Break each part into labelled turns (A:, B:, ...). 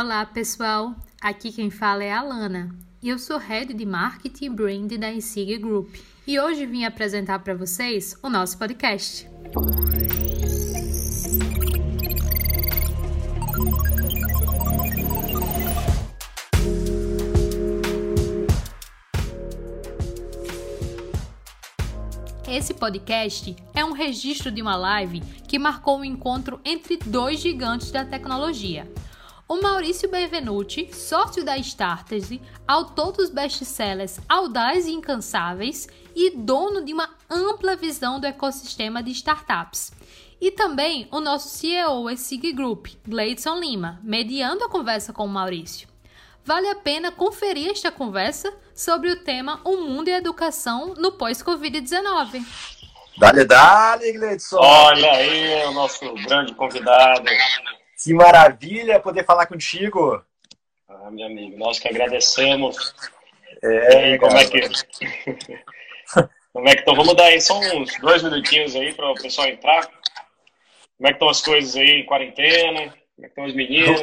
A: Olá, pessoal. Aqui quem fala é a Lana. E eu sou Head de Marketing e Brand da Insig Group. E hoje vim apresentar para vocês o nosso podcast. Esse podcast é um registro de uma live que marcou o um encontro entre dois gigantes da tecnologia. O Maurício Benvenuti, sócio da Starters, autor dos best-sellers Audaz e Incansáveis e dono de uma ampla visão do ecossistema de startups. E também o nosso CEO Sig Group, Gleidson Lima, mediando a conversa com o Maurício vale a pena conferir esta conversa sobre o tema O Mundo e a Educação no pós-Covid-19.
B: Dale, dale, Gleidson!
C: Olha aí o nosso grande convidado.
B: Que maravilha poder falar contigo.
C: Ah, meu amigo, nós que agradecemos.
B: É,
C: e, como é que... como é que estão? Vamos dar aí só uns dois minutinhos aí para o pessoal entrar. Como é que estão as coisas aí em quarentena? Como é que estão os meninos?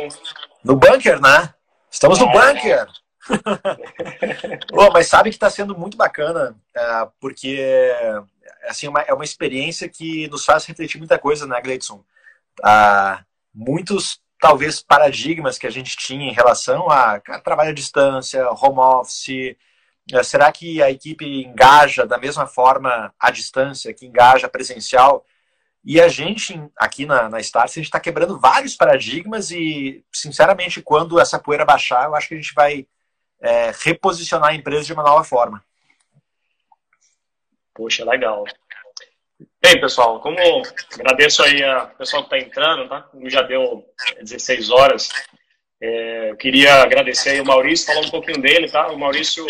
B: No, no bunker, né? Estamos no bunker! oh, mas sabe que está sendo muito bacana, uh, porque assim, uma, é uma experiência que nos faz refletir muita coisa, né, Gleidson? Uh, muitos, talvez, paradigmas que a gente tinha em relação a cara, trabalho à distância, home office. Uh, será que a equipe engaja da mesma forma à distância, que engaja presencial? E a gente, aqui na, na Stars, a gente está quebrando vários paradigmas e, sinceramente, quando essa poeira baixar, eu acho que a gente vai é, reposicionar a empresa de uma nova forma.
C: Poxa, legal. Bem, pessoal, como agradeço aí a pessoal que está entrando, tá? Como já deu 16 horas, é, eu queria agradecer aí o Maurício, falar um pouquinho dele, tá? O Maurício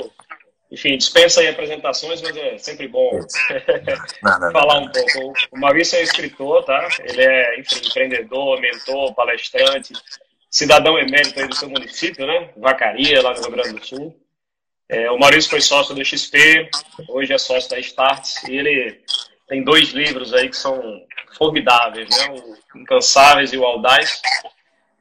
C: enfim, dispensa aí apresentações, mas é sempre bom não, não, falar um pouco. O Maurício é escritor, tá? Ele é enfim, empreendedor, mentor, palestrante, cidadão emérito aí do seu município, né? Vacaria, lá no Rio Grande do Sul. É, o Maurício foi sócio do XP, hoje é sócio da Starts, e ele tem dois livros aí que são formidáveis, né? O Incansáveis e o Audaz.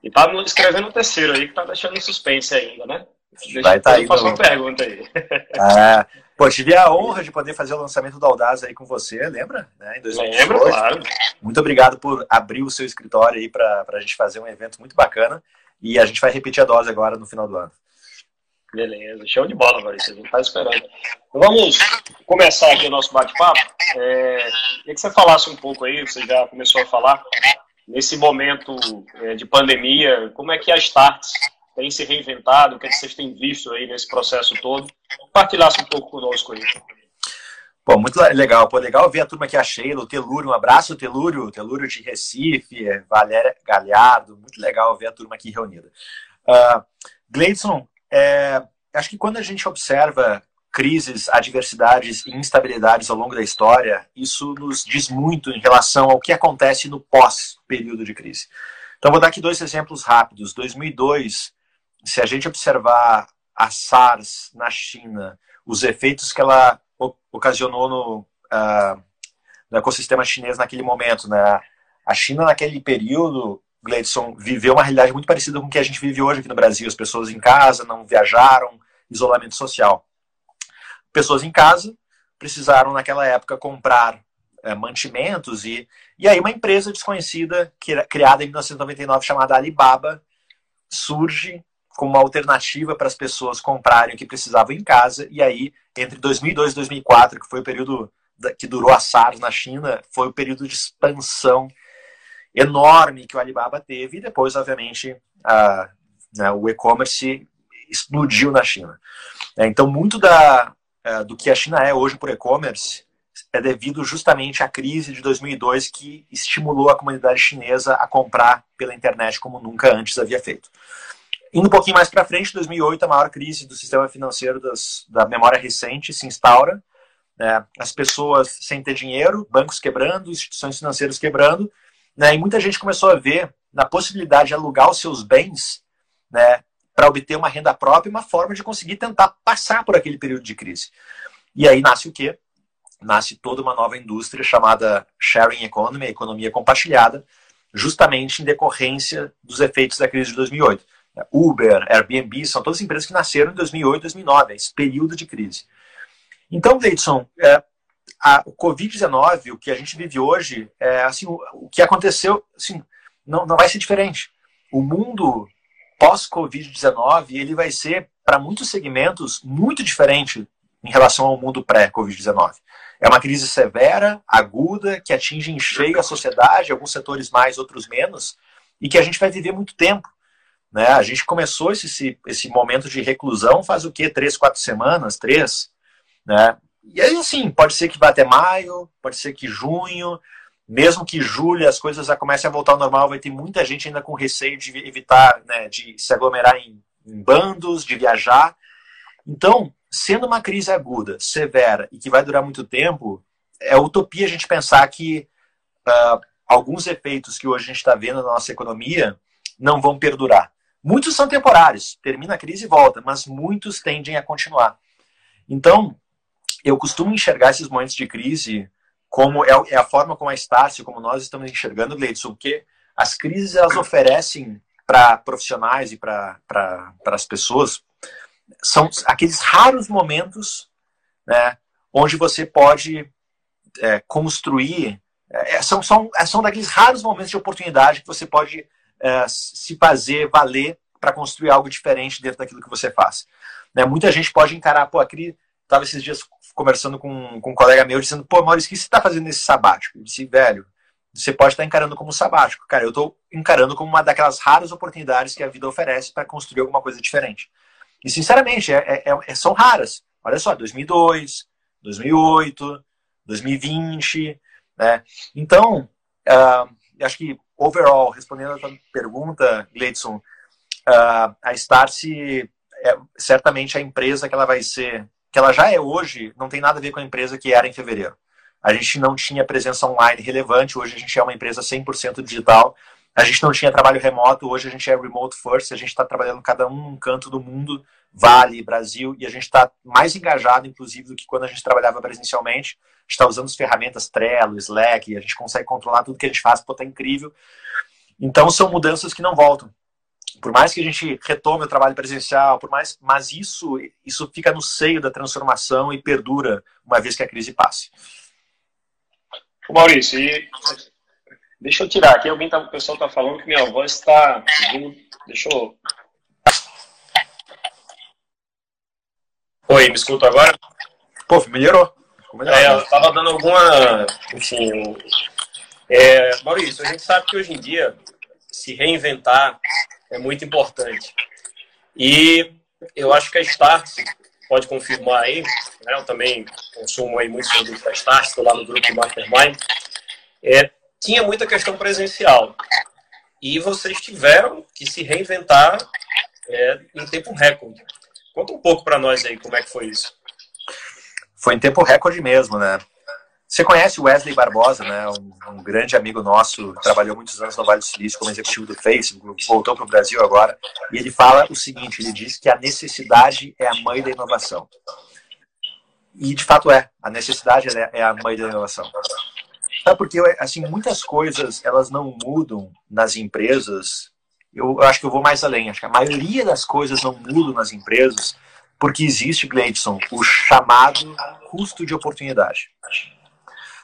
C: E tá escrevendo o terceiro aí, que tá deixando suspense ainda, né?
B: Deixa Vai estar tá aí.
C: Faça uma pergunta aí.
B: É, pô, tive a honra de poder fazer o lançamento do Audaz aí com você, lembra?
C: Né, em 2018. Lembro, claro.
B: Muito obrigado por abrir o seu escritório aí para a gente fazer um evento muito bacana. E a gente vai repetir a dose agora no final do ano.
C: Beleza, show de bola, Maurício. A gente está esperando. Então, vamos começar aqui o nosso bate-papo. É, queria que você falasse um pouco aí, você já começou a falar, nesse momento é, de pandemia, como é que a Starts tem se reinventado, o que, é que vocês têm visto aí nesse processo todo. Compartilhasse um pouco conosco aí.
B: Pô, muito legal. Pô, legal ver a turma aqui, a Sheila, o Telúrio. Um abraço, Telúrio. Telúrio de Recife, Valéria Galhardo. Muito legal ver a turma aqui reunida. Uh, Gleidson, é, acho que quando a gente observa crises, adversidades e instabilidades ao longo da história, isso nos diz muito em relação ao que acontece no pós-período de crise. Então, vou dar aqui dois exemplos rápidos. 2002 se a gente observar a SARS na China, os efeitos que ela ocasionou no, uh, no ecossistema chinês naquele momento, né? A China naquele período, Gleidson, viveu uma realidade muito parecida com o que a gente vive hoje aqui no Brasil. As pessoas em casa não viajaram, isolamento social. Pessoas em casa precisaram naquela época comprar é, mantimentos e e aí uma empresa desconhecida criada em 1999 chamada Alibaba surge como uma alternativa para as pessoas comprarem o que precisavam em casa. E aí, entre 2002 e 2004, que foi o período que durou a SARS na China, foi o período de expansão enorme que o Alibaba teve. E depois, obviamente, a, né, o e-commerce explodiu na China. É, então, muito da, é, do que a China é hoje por e-commerce é devido justamente à crise de 2002 que estimulou a comunidade chinesa a comprar pela internet como nunca antes havia feito. Indo um pouquinho mais para frente, 2008, a maior crise do sistema financeiro das, da memória recente se instaura. Né? As pessoas sem ter dinheiro, bancos quebrando, instituições financeiras quebrando, né? e muita gente começou a ver na possibilidade de alugar os seus bens né, para obter uma renda própria, uma forma de conseguir tentar passar por aquele período de crise. E aí nasce o quê? Nasce toda uma nova indústria chamada sharing economy, economia compartilhada, justamente em decorrência dos efeitos da crise de 2008. Uber, Airbnb, são todas empresas que nasceram em 2008, 2009, esse período de crise. Então, Gleidson, é, a, o Covid-19, o que a gente vive hoje, é, assim, o, o que aconteceu, assim, não, não vai ser diferente. O mundo pós-Covid-19, ele vai ser, para muitos segmentos, muito diferente em relação ao mundo pré-Covid-19. É uma crise severa, aguda, que atinge em cheio a sociedade, alguns setores mais, outros menos, e que a gente vai viver muito tempo. Né? A gente começou esse, esse momento de reclusão faz o quê? Três, quatro semanas? Três? Né? E aí, assim, pode ser que vá até maio, pode ser que junho, mesmo que julho as coisas já comecem a voltar ao normal, vai ter muita gente ainda com receio de evitar, né, de se aglomerar em, em bandos, de viajar. Então, sendo uma crise aguda, severa e que vai durar muito tempo, é utopia a gente pensar que uh, alguns efeitos que hoje a gente está vendo na nossa economia não vão perdurar. Muitos são temporários, termina a crise e volta, mas muitos tendem a continuar. Então, eu costumo enxergar esses momentos de crise como é, é a forma como a Estácio, como nós estamos enxergando, Gleidson, porque as crises elas oferecem para profissionais e para as pessoas são aqueles raros momentos né, onde você pode é, construir é, são, são, são daqueles raros momentos de oportunidade que você pode é, se fazer valer para construir algo diferente dentro daquilo que você faz. Né? Muita gente pode encarar, pô, aquele. Estava esses dias conversando com, com um colega meu, dizendo, pô, Maurício, o que você está fazendo nesse sabático? Eu disse, velho, você pode estar tá encarando como sabático. Cara, eu estou encarando como uma daquelas raras oportunidades que a vida oferece para construir alguma coisa diferente. E, sinceramente, é, é, é, são raras. Olha só, 2002, 2008, 2020, né? Então, uh, acho que, overall, respondendo a tua pergunta, Gleidson, uh, a Starse é certamente a empresa que ela vai ser, que ela já é hoje, não tem nada a ver com a empresa que era em fevereiro. A gente não tinha presença online relevante, hoje a gente é uma empresa 100% digital. A gente não tinha trabalho remoto, hoje a gente é remote first, a gente está trabalhando cada um num canto do mundo, Vale, Brasil, e a gente está mais engajado, inclusive, do que quando a gente trabalhava presencialmente. A gente está usando as ferramentas Trello, Slack, a gente consegue controlar tudo que a gente faz, pô, tá incrível. Então são mudanças que não voltam por mais que a gente retome o trabalho presencial, por mais, mas isso, isso fica no seio da transformação e perdura uma vez que a crise passe.
D: Maurício, e deixa eu tirar aqui, alguém tá, o pessoal está falando que minha voz está Deixa eu. Oi, me escuta agora?
B: Pô, melhorou.
D: melhorou é, eu estava dando alguma. Enfim. É, Maurício, a gente sabe que hoje em dia se reinventar é muito importante. E eu acho que a Start pode confirmar aí, né? eu também consumo aí muitos produtos da Start, estou lá no grupo Mastermind, é, tinha muita questão presencial. E vocês tiveram que se reinventar é, em tempo recorde. Conta um pouco para nós aí como é que foi isso.
B: Foi em tempo recorde mesmo, né? Você conhece Wesley Barbosa, né? Um, um, grande amigo nosso, trabalhou muitos anos no Vale do Silício como executivo do Facebook, voltou para o Brasil agora, e ele fala o seguinte: ele diz que a necessidade é a mãe da inovação. E de fato é, a necessidade é a mãe da inovação. Sabe porque assim muitas coisas elas não mudam nas empresas. Eu, eu acho que eu vou mais além. Acho que a maioria das coisas não mudam nas empresas porque existe, Gleidson, o chamado custo de oportunidade.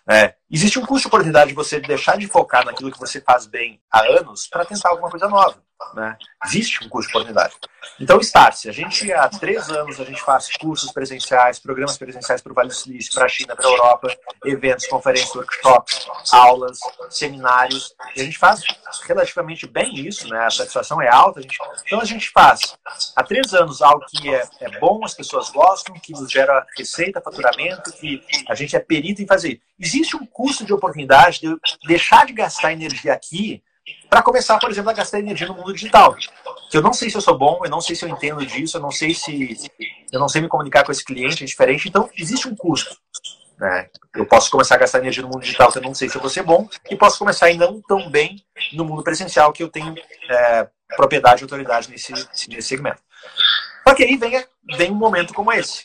B: É, existe um custo de oportunidade de você deixar de focar naquilo que você faz bem há anos para tentar alguma coisa nova. Né? Existe um custo de oportunidade. Então, Starse, a gente há três anos a gente faz cursos presenciais, programas presenciais para o Vale do Silício, para a China, para a Europa, eventos, conferências, workshops, aulas, seminários. E a gente faz relativamente bem isso, né? A satisfação é alta. A gente... Então a gente faz há três anos algo que é, é bom, as pessoas gostam, que nos gera receita, faturamento, que a gente é perito em fazer. Existe um de oportunidade de deixar de gastar energia aqui para começar, por exemplo, a gastar energia no mundo digital. Que eu não sei se eu sou bom, eu não sei se eu entendo disso, eu não sei se eu não sei me comunicar com esse cliente, é diferente. Então, existe um custo. Né? Eu posso começar a gastar energia no mundo digital que eu não sei se eu vou ser bom, e posso começar ir não tão bem no mundo presencial que eu tenho é, propriedade e autoridade nesse, nesse segmento. Só que aí vem, vem um momento como esse,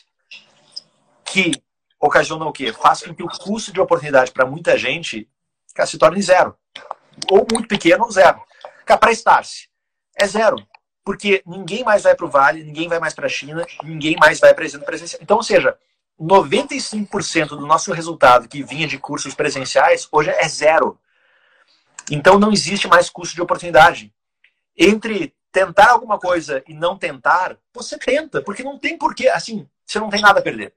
B: que ocasiona o quê? Faz com que o custo de oportunidade para muita gente se torne zero ou muito pequeno ou zero. Para estar-se, é zero. porque ninguém mais vai para o Vale, ninguém vai mais para a China, ninguém mais vai para a presencial. Então, ou seja, 95% do nosso resultado que vinha de cursos presenciais hoje é zero. Então não existe mais custo de oportunidade. Entre tentar alguma coisa e não tentar, você tenta, porque não tem porquê, assim, você não tem nada a perder.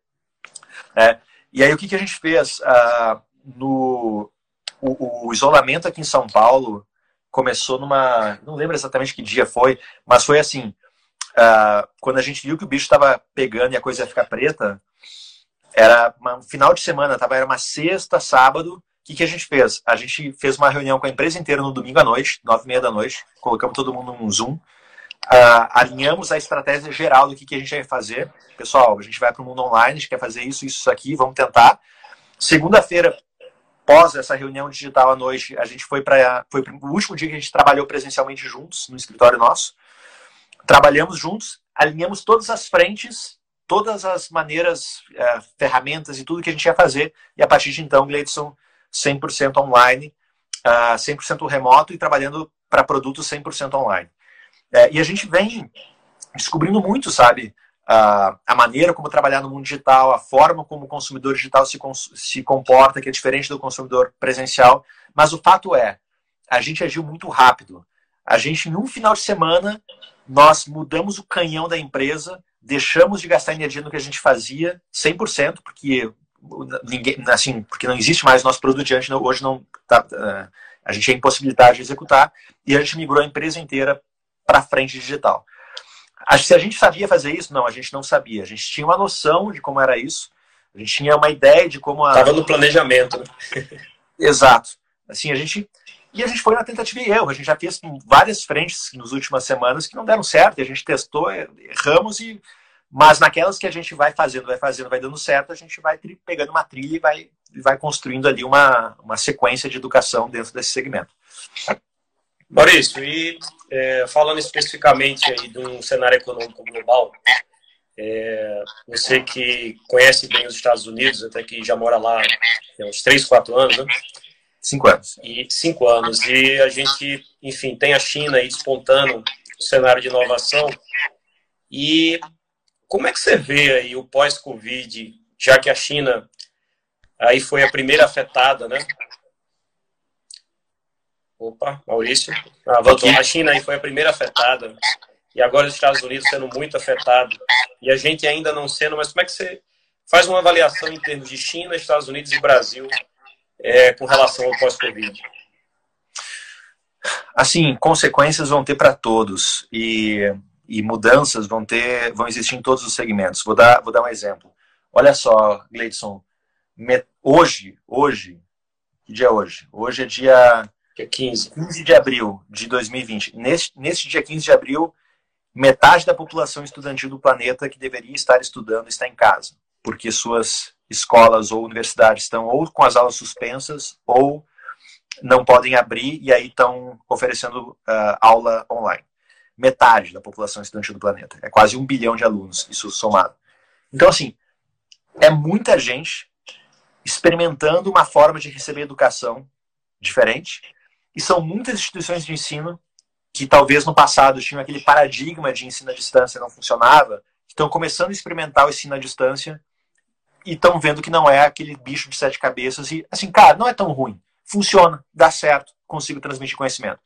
B: É, e aí o que, que a gente fez? Uh, no, o, o, isolamento aqui em São Paulo começou numa. Não lembro exatamente que dia foi, mas foi assim. Uh, quando a gente viu que o bicho estava pegando e a coisa ia ficar preta, era um final de semana, tava, era uma sexta, sábado. O que, que a gente fez? A gente fez uma reunião com a empresa inteira no domingo à noite, nove e meia da noite. Colocamos todo mundo num Zoom. Uh, alinhamos a estratégia geral do que, que a gente vai fazer. Pessoal, a gente vai para o mundo online, a gente quer fazer isso, isso, isso aqui, vamos tentar. Segunda-feira, pós essa reunião digital à noite, a gente foi para foi o último dia que a gente trabalhou presencialmente juntos no escritório nosso. Trabalhamos juntos, alinhamos todas as frentes todas as maneiras, é, ferramentas e tudo que a gente ia fazer. E a partir de então, Gleidson 100% online, uh, 100% remoto e trabalhando para produtos 100% online. É, e a gente vem descobrindo muito, sabe? Uh, a maneira como trabalhar no mundo digital, a forma como o consumidor digital se, se comporta, que é diferente do consumidor presencial. Mas o fato é, a gente agiu muito rápido. A gente, num final de semana, nós mudamos o canhão da empresa deixamos de gastar energia no que a gente fazia 100%, porque ninguém, assim, porque não existe mais nosso produto diante, hoje não tá, eh, a gente é impossibilidade de executar e a gente migrou a empresa inteira para frente digital. Acho que se a gente sabia fazer isso, não, a gente não sabia. A gente tinha uma noção de como era isso, a gente tinha uma ideia de como a...
D: Estava no planejamento, né?
B: Exato. Assim, a gente e a gente foi na tentativa e erro. A gente já fez várias frentes nas últimas semanas que não deram certo. E a gente testou, erramos, e... mas naquelas que a gente vai fazendo, vai fazendo, vai dando certo, a gente vai pegando uma trilha e vai, vai construindo ali uma, uma sequência de educação dentro desse segmento.
D: Maurício, e é, falando especificamente aí de um cenário econômico global, é, você que conhece bem os Estados Unidos, até que já mora lá há uns 3, 4 anos, né?
B: Cinco anos.
D: E cinco anos. E a gente, enfim, tem a China aí despontando o cenário de inovação. E como é que você vê aí o pós-Covid, já que a China aí foi a primeira afetada, né? Opa, Maurício. Ah, voltou. A China aí foi a primeira afetada. E agora os Estados Unidos sendo muito afetado. E a gente ainda não sendo, mas como é que você faz uma avaliação em termos de China, Estados Unidos e Brasil é, com relação ao pós-Covid?
B: Assim, consequências vão ter para todos e, e mudanças vão ter, vão existir em todos os segmentos. Vou dar, vou dar um exemplo. Olha só, Gleidson, hoje, hoje, que dia é hoje? Hoje é dia,
D: dia 15.
B: 15 de abril de 2020. Neste, neste dia 15 de abril, metade da população estudantil do planeta que deveria estar estudando está em casa, porque suas escolas ou universidades estão ou com as aulas suspensas ou não podem abrir e aí estão oferecendo uh, aula online. Metade da população estudantil do planeta. É quase um bilhão de alunos, isso somado. Então, assim, é muita gente experimentando uma forma de receber educação diferente e são muitas instituições de ensino que talvez no passado tinham aquele paradigma de ensino à distância não funcionava, estão começando a experimentar o ensino à distância e estão vendo que não é aquele bicho de sete cabeças e assim, cara, não é tão ruim. Funciona, dá certo, consigo transmitir conhecimento.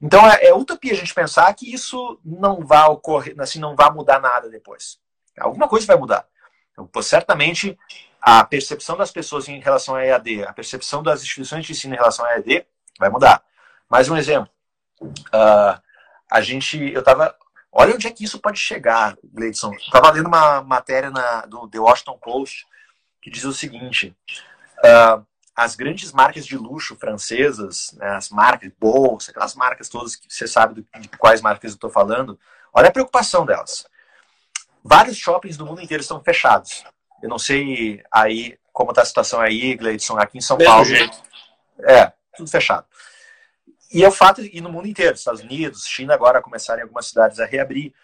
B: Então é, é utopia a gente pensar que isso não vai ocorrer, assim, não vai mudar nada depois. Alguma coisa vai mudar. Então, certamente a percepção das pessoas em relação a EAD, a percepção das instituições de ensino em relação a EAD vai mudar. Mais um exemplo. Uh, a gente, eu estava Olha onde é que isso pode chegar, Gleidson. Estava lendo uma matéria na, do The Washington Post que diz o seguinte: uh, as grandes marcas de luxo francesas, né, as marcas bolsa, aquelas marcas todas que você sabe de, de quais marcas eu estou falando, olha a preocupação delas. Vários shoppings do mundo inteiro estão fechados. Eu não sei aí como está a situação aí, Gleidson, aqui em São Mesmo Paulo. Jeito. É, tudo fechado. E é o fato, e no mundo inteiro, Estados Unidos, China agora começarem algumas cidades a reabrir.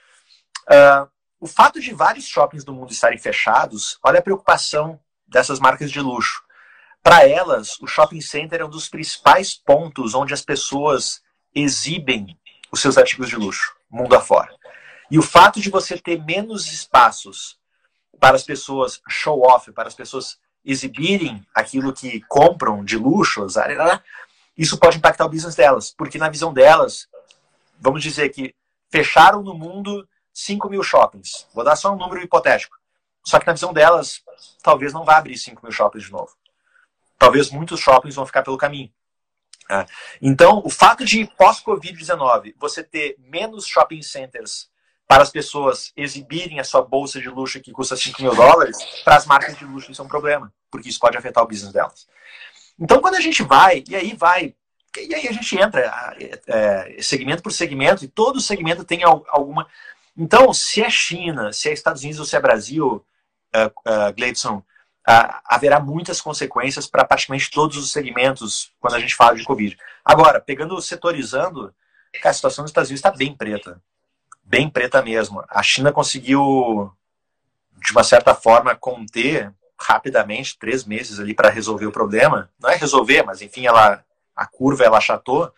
B: Uh, o fato de vários shoppings do mundo estarem fechados, olha a preocupação dessas marcas de luxo. Para elas, o shopping center é um dos principais pontos onde as pessoas exibem os seus artigos de luxo, mundo afora. E o fato de você ter menos espaços para as pessoas show off, para as pessoas exibirem aquilo que compram de luxo, isso pode impactar o business delas, porque na visão delas, vamos dizer que fecharam no mundo 5 mil shoppings. Vou dar só um número hipotético. Só que na visão delas, talvez não vá abrir 5 mil shoppings de novo. Talvez muitos shoppings vão ficar pelo caminho. É. Então, o fato de pós-Covid-19 você ter menos shopping centers para as pessoas exibirem a sua bolsa de luxo que custa 5 mil dólares, para as marcas de luxo isso é um problema, porque isso pode afetar o business delas. Então, quando a gente vai, e aí vai, e aí a gente entra é, é, segmento por segmento, e todo segmento tem alguma. Então, se é China, se é Estados Unidos ou se é Brasil, uh, uh, Gleidson, uh, haverá muitas consequências para praticamente todos os segmentos quando a gente fala de Covid. Agora, pegando, setorizando, a situação dos Estados Unidos está bem preta bem preta mesmo. A China conseguiu, de uma certa forma, conter rapidamente, três meses ali para resolver o problema. Não é resolver, mas enfim, ela, a curva ela achatou.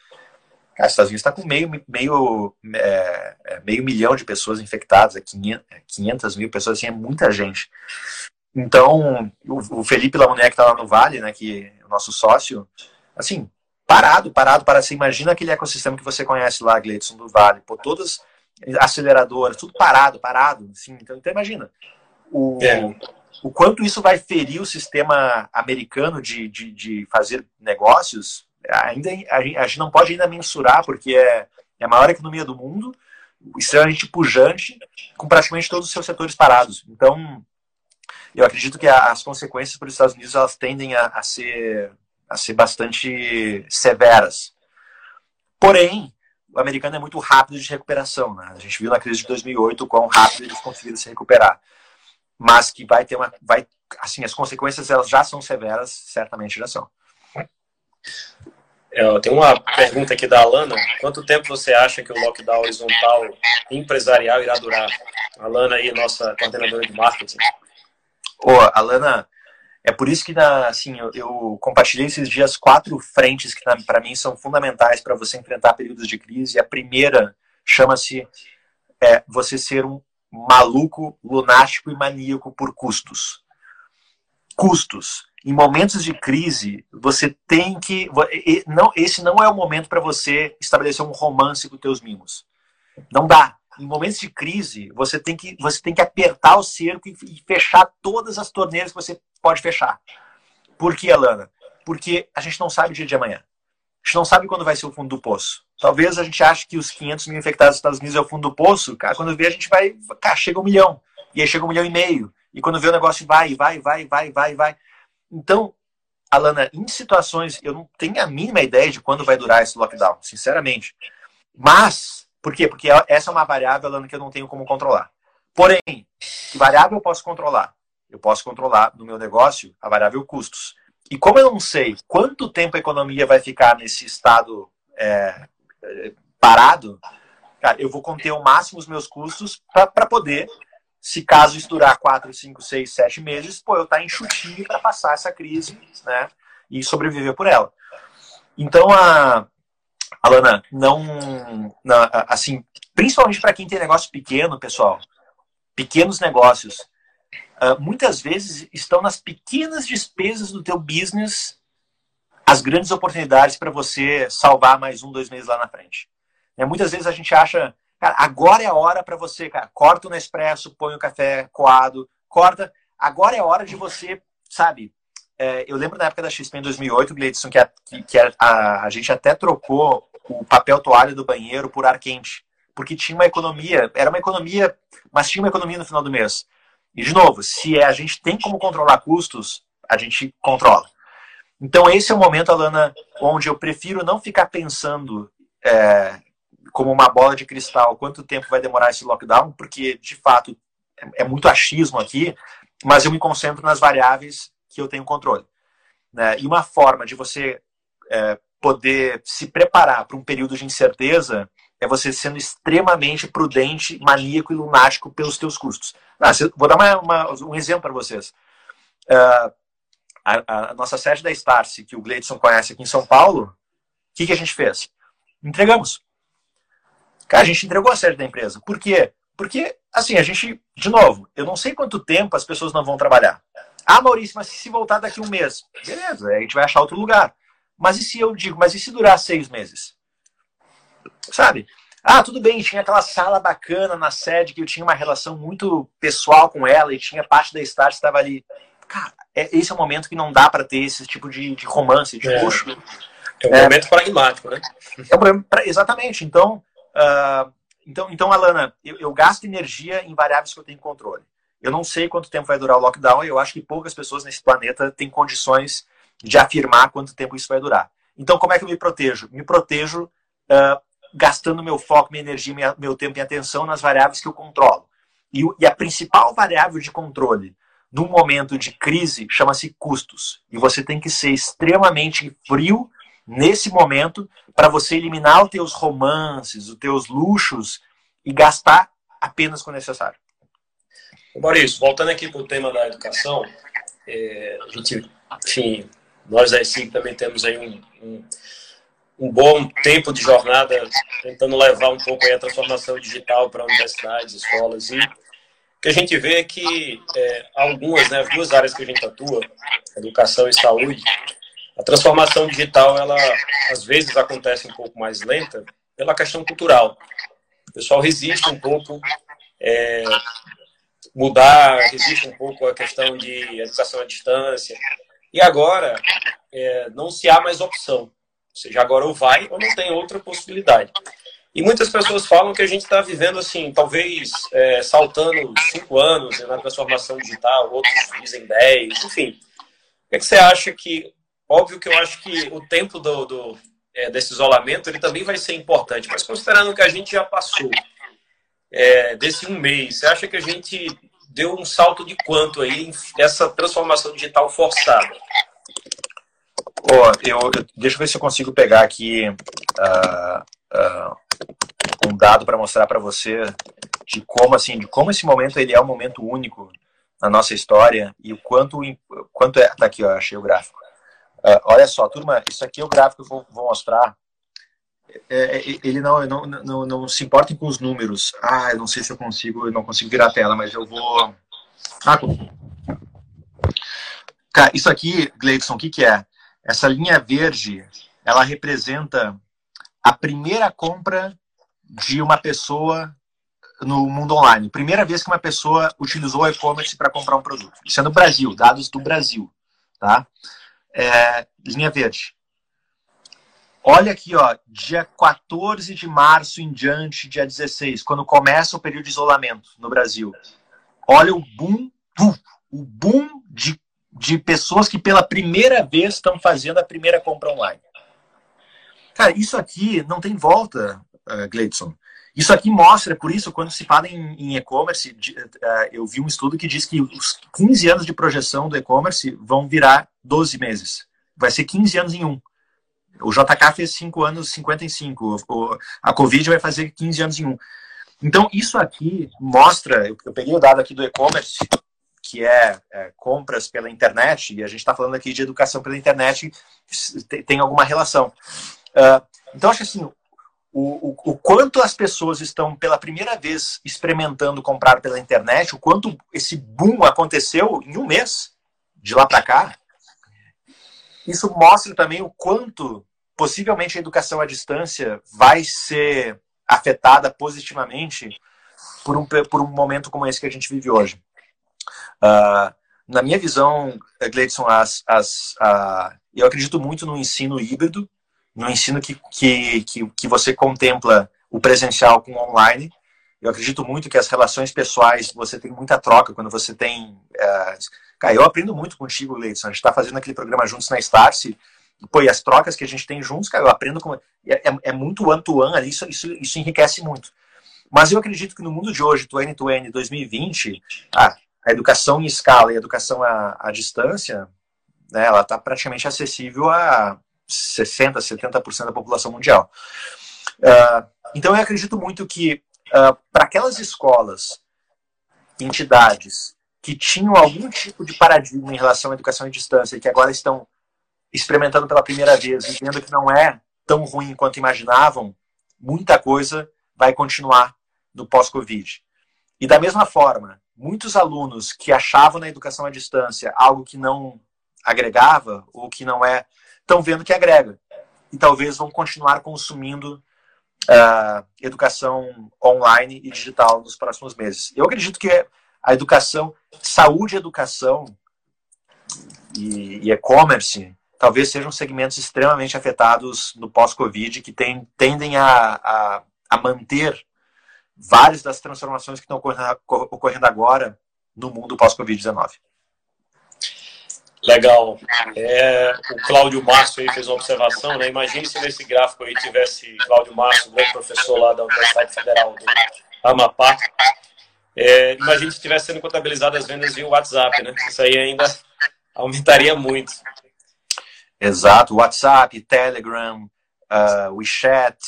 B: Cara, os Estados Unidos está com meio, meio, é, é meio milhão de pessoas infectadas, 500, é 500 mil pessoas, assim, é muita gente. Então, o, o Felipe Lamoné, que está lá no Vale, né, que é o nosso sócio, assim, parado, parado, para Você imagina aquele ecossistema que você conhece lá, Gleidson, do Vale. Pô, todas aceleradoras, tudo parado, parado. Assim, então, então imagina o, é. o quanto isso vai ferir o sistema americano de, de, de fazer negócios. Ainda a gente não pode ainda mensurar porque é, é a maior economia do mundo, extremamente pujante, com praticamente todos os seus setores parados. Então, eu acredito que as consequências para os Estados Unidos elas tendem a, a ser a ser bastante severas. Porém, o americano é muito rápido de recuperação. Né? A gente viu na crise de 2008 o quão rápido eles conseguiram se recuperar. Mas que vai ter uma. Vai, assim, as consequências elas já são severas, certamente já são.
D: É, eu tenho uma pergunta aqui da Alana. Quanto tempo você acha que o lockdown horizontal empresarial irá durar? Alana aí, nossa coordenadora de marketing.
B: Ô, Alana, é por isso que, assim, eu, eu compartilhei esses dias quatro frentes que, para mim, são fundamentais para você enfrentar períodos de crise. A primeira chama-se é, você ser um maluco, lunático e maníaco por custos. Custos. Em momentos de crise, você tem que. Não, esse não é o momento para você estabelecer um romance com teus mimos. Não dá em momentos de crise, você tem que, você tem que apertar o cerco e fechar todas as torneiras que você pode fechar. Por que, Alana? Porque a gente não sabe o dia de amanhã. A gente não sabe quando vai ser o fundo do poço. Talvez a gente ache que os 500 mil infectados nos Estados Unidos é o fundo do poço. Cara, quando vê, a gente vai. Cara, chega um milhão. E aí chega um milhão e meio. E quando vê o negócio vai, vai, vai, vai, vai, vai. Então, Alana, em situações. Eu não tenho a mínima ideia de quando vai durar esse lockdown, sinceramente. Mas por quê? Porque essa é uma variável que eu não tenho como controlar. Porém, que variável eu posso controlar? Eu posso controlar no meu negócio a variável custos. E como eu não sei quanto tempo a economia vai ficar nesse estado é, parado, cara, eu vou conter ao máximo os meus custos para poder, se caso isso durar 4, 5, 6, 7 meses, pô, eu estar tá enxutinho para passar essa crise né, e sobreviver por ela. Então, a, Alana, não assim, principalmente para quem tem negócio pequeno, pessoal, pequenos negócios, uh, muitas vezes estão nas pequenas despesas do teu business as grandes oportunidades para você salvar mais um, dois meses lá na frente. É, muitas vezes a gente acha, cara, agora é a hora para você, cara, corta o Nespresso, põe o café coado, corta, agora é a hora de você, sabe, é, eu lembro na época da XP em 2008, Gleidson, que, a, que a, a, a, gente até trocou o papel toalha do banheiro por ar quente. Porque tinha uma economia, era uma economia, mas tinha uma economia no final do mês. E, de novo, se é, a gente tem como controlar custos, a gente controla. Então, esse é o momento, Alana, onde eu prefiro não ficar pensando é, como uma bola de cristal quanto tempo vai demorar esse lockdown, porque, de fato, é, muito achismo aqui, mas eu me concentro nas variáveis que eu tenho controle. Né? E uma forma de você é, poder se preparar para um período de incerteza é você sendo extremamente prudente, maníaco e lunático pelos teus custos. Ah, vou dar uma, uma, um exemplo para vocês. Uh, a, a, nossa sede da Starce, que o Gleidson conhece aqui em São Paulo, o que, que a gente fez? Entregamos. Cara, a gente entregou a sede da empresa. Por quê? Porque, assim, a gente, de novo, eu não sei quanto tempo as pessoas não vão trabalhar. Ah, Maurício, mas se voltar daqui um mês? Beleza, a gente vai achar outro lugar. Mas e se eu digo, mas e se durar seis meses? Sabe? Ah, tudo bem, tinha aquela sala bacana na sede que eu tinha uma relação muito pessoal com ela e tinha parte da Start estava ali. Cara, é, esse é o momento que não dá para ter esse tipo de, de romance, de é. luxo.
C: É um é, momento pragmático, né?
B: É um exatamente. Então, uh, então, então Alana, eu, eu gasto energia em variáveis que eu tenho controle. Eu não sei quanto tempo vai durar o lockdown e eu acho que poucas pessoas nesse planeta têm condições de afirmar quanto tempo isso vai durar. Então, como é que eu me protejo? Me protejo uh, gastando meu foco, minha energia, minha, meu tempo e atenção nas variáveis que eu controlo. E, e a principal variável de controle num momento de crise chama-se custos. E você tem que ser extremamente frio nesse momento para você eliminar os teus romances, os teus luxos e gastar apenas quando necessário.
C: Maurício, voltando aqui para o tema da educação, é, a gente, enfim, nós da ESIG também temos aí um, um, um, bom tempo de jornada tentando levar um pouco a transformação digital para universidades, escolas e que a gente vê é que é, algumas, né, as duas áreas que a gente atua, educação e saúde, a transformação digital, ela às vezes acontece um pouco mais lenta pela questão cultural. O pessoal resiste um pouco é, mudar, resiste um pouco a questão de educação à distância. E agora é, não se há mais opção. Seja, agora ou vai ou não tem outra possibilidade. E muitas pessoas falam que a gente está vivendo assim, talvez é, saltando cinco anos na transformação digital, outros dizem dez, enfim. O que, é que você acha que Óbvio que eu acho que o tempo do, do é, desse isolamento ele também vai ser importante, mas considerando que a gente já passou é, desse um mês, você acha que a gente deu um salto de quanto aí essa transformação digital forçada?
B: Oh, eu, eu, deixa eu ver se eu consigo pegar aqui uh, uh, um dado para mostrar para você de como assim, de como esse momento ele é um momento único na nossa história e o quanto quanto é tá aqui ó, achei o gráfico Uh, olha só, turma, isso aqui é o gráfico que eu vou, vou mostrar. É, é, ele não, não, não, não se importa com os números. Ah, eu não sei se eu consigo, eu não consigo virar a tela, mas eu vou. Ah, Cara, isso aqui, Gleidson, o que, que é? Essa linha verde, ela representa a primeira compra de uma pessoa no mundo online. Primeira vez que uma pessoa utilizou o e-commerce para comprar um produto. Isso é no Brasil, dados do Brasil, tá? é, linha verde. Olha aqui, ó, dia 14 de março em diante, dia 16, quando começa o período de isolamento no Brasil. Olha o boom, o boom de, de pessoas que pela primeira vez estão fazendo a primeira compra online. Cara, isso aqui não tem volta, uh, Gleidson. Isso aqui mostra, por isso, quando se fala em, e-commerce, uh, eu vi um estudo que diz que os 15 anos de projeção do e-commerce vão virar 12 meses. Vai ser 15 anos em um. O JK fez 5 anos, 55. O, a Covid vai fazer 15 anos em um. Então, isso aqui mostra. Eu peguei o dado aqui do e-commerce, que é, é, compras pela internet, e a gente está falando aqui de educação pela internet, tem alguma relação. Uh, então, acho assim, o, o, o, quanto as pessoas estão pela primeira vez experimentando comprar pela internet, o quanto esse boom aconteceu em um mês, de lá para cá, isso mostra também o quanto possivelmente a educação à distância vai ser afetada positivamente por um, por um momento como esse que a gente vive hoje. Uh, na minha visão, Gleidson, as, as, eu acredito muito no ensino híbrido, no ensino que, que, que, que você contempla o presencial com o online. Eu acredito muito que as relações pessoais, você tem muita troca quando você tem uh, Cara, eu aprendo muito contigo, Leidson. A gente está fazendo aquele programa juntos na Starse. Pô, e as trocas que a gente tem juntos, cara, eu aprendo com. É, é, é muito one-to-one ali, isso, isso, isso enriquece muito. Mas eu acredito que no mundo de hoje, 2020, 2020, ah, a educação em escala e a educação à, à distância, né, ela está praticamente acessível a 60%, 70% da população mundial. Uh, então eu acredito muito que uh, para aquelas escolas, entidades que tinham algum tipo de paradigma em relação à educação à distância e que agora estão experimentando pela primeira vez e vendo que não é tão ruim quanto imaginavam, muita coisa vai continuar no pós-Covid. E da mesma forma, muitos alunos que achavam na educação à distância algo que não agregava ou que não é, estão vendo que agrega. E talvez vão continuar consumindo uh, educação online e digital nos próximos meses. Eu acredito que a educação, saúde e educação e e-commerce talvez sejam segmentos extremamente afetados no pós-Covid que tem, tendem a, a, a manter várias das transformações que estão ocorrendo agora no mundo pós-Covid-19.
C: Legal. É, o Cláudio Márcio aí fez uma observação, né? Imagine se nesse gráfico aí tivesse Cláudio Márcio, grande professor lá da Universidade Federal do Amapá. É, imagine se estivesse sendo contabilizado as vendas via WhatsApp, né? Isso aí ainda aumentaria muito.
B: Exato. WhatsApp, Telegram, uh, WeChat.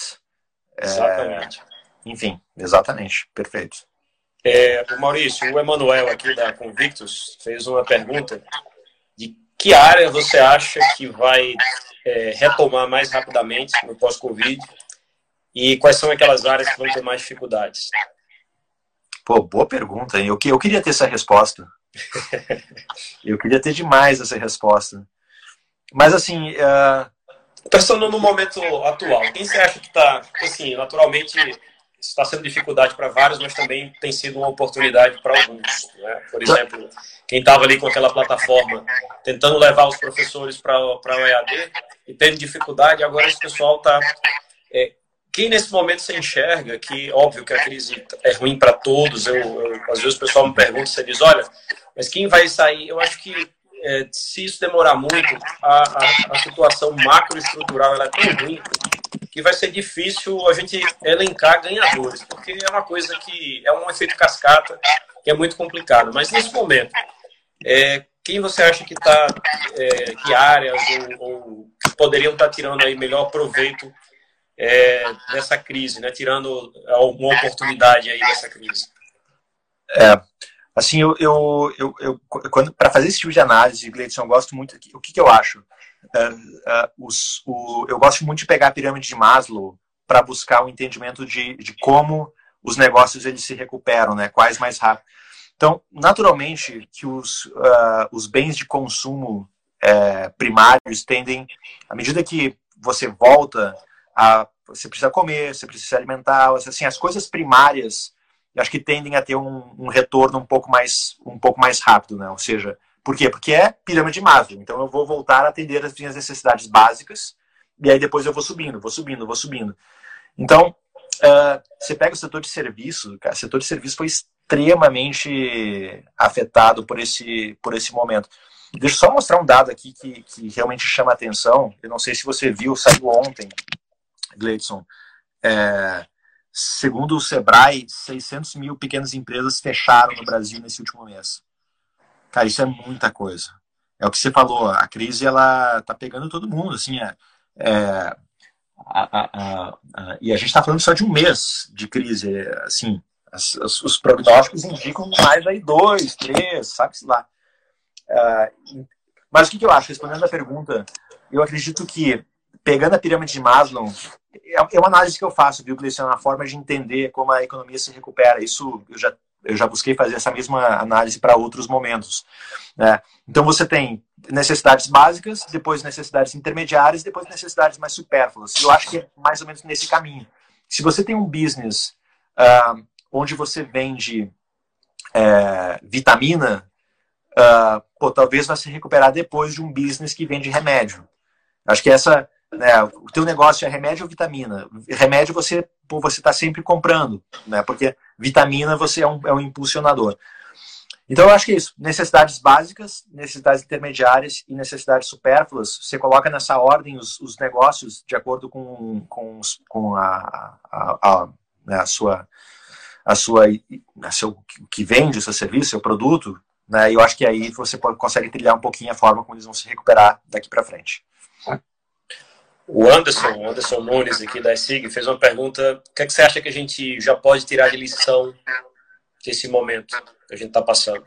C: É, exatamente. É,
B: enfim, exatamente. Perfeito.
C: É, o Maurício, o Emanuel aqui da Convictus fez uma pergunta de que área você acha que vai é, retomar mais rapidamente no pós-Covid e quais são aquelas áreas que vão ter mais dificuldades?
B: Pô, boa pergunta, hein? Eu, eu queria ter essa resposta. eu queria ter demais essa resposta. Mas assim. Uh...
C: Pensando no momento atual, quem você acha que está, assim, naturalmente está sendo dificuldade para vários, mas também tem sido uma oportunidade para alguns. Né? Por exemplo, quem estava ali com aquela plataforma tentando levar os professores para o EAD e tendo dificuldade, agora esse pessoal está. É, quem nesse momento se enxerga que, óbvio que a crise é ruim para todos, eu, eu, às vezes o pessoal me pergunta, você diz, olha, mas quem vai sair? Eu acho que é, se isso demorar muito, a, a, a situação macroestrutural ela é tão ruim que vai ser difícil a gente elencar ganhadores, porque é uma coisa que é um efeito cascata que é muito complicado. Mas nesse momento, é, quem você acha que está, é, que áreas ou, ou que poderiam estar tá tirando aí melhor proveito é, dessa crise, né? Tirando alguma oportunidade aí dessa crise?
B: É, assim, eu, eu, eu, eu quando para fazer esse tipo de análise, Gleidson, eu gosto muito. O que, que eu acho? Uh, uh, os, o, eu gosto muito de pegar a pirâmide de Maslow para buscar o um entendimento de, de como os negócios eles se recuperam, né? Quais mais rápido. Então, naturalmente que os, uh, os bens de consumo primários tendem, à medida que você volta a, você precisa comer, você precisa se alimentar, assim, as coisas primárias, acho que tendem a ter um, um retorno um pouco mais, um pouco mais rápido, né? Ou seja, por quê? Porque é pirâmide de Maslow. Então eu vou voltar a atender as minhas necessidades básicas e aí depois eu vou subindo, vou subindo, vou subindo. Então, uh, você pega o setor de serviço, cara, o setor de serviço foi extremamente afetado por esse, por esse momento. Deixa eu só mostrar um dado aqui que, que realmente chama a atenção. Eu não sei se você viu, saiu ontem, Gleidson. É, segundo o Sebrae, 600 mil pequenas empresas fecharam no Brasil nesse último mês. Cara, isso é muita coisa. É o que você falou, a crise ela tá pegando todo mundo, assim, é, é a, a, a, e a gente está falando só de um mês de crise, é, assim, as, as, os prognósticos indicam mais aí dois, três, sabe-se lá. Uh, mas o que, que eu acho? Respondendo a pergunta, eu acredito que, pegando a pirâmide de Maslow, é, é uma análise que eu faço, viu, Gleison? É uma forma de entender como a economia se recupera. Isso eu já eu já busquei fazer essa mesma análise para outros momentos. Né? Então você tem necessidades básicas, depois necessidades intermediárias, depois necessidades mais supérfluas. Eu acho que é mais ou menos nesse caminho. Se você tem um business uh, onde você vende é, vitamina, uh, pô, talvez vai se recuperar depois de um business que vende remédio. Acho que essa né, o teu negócio é remédio ou vitamina? Remédio você você está sempre comprando, né? Porque vitamina você é um, é um impulsionador. Então eu acho que é isso. Necessidades básicas, necessidades intermediárias e necessidades supérfluas. Você coloca nessa ordem os, os negócios de acordo com, com, com a, a, a, né, a sua a sua a seu, que vende o seu serviço, seu produto, né? Eu acho que aí você consegue trilhar um pouquinho a forma como eles vão se recuperar daqui para frente.
C: O Anderson, Anderson Nunes aqui da SIG, fez uma pergunta: o que, é que você acha que a gente já pode tirar de lição desse momento que a gente está passando?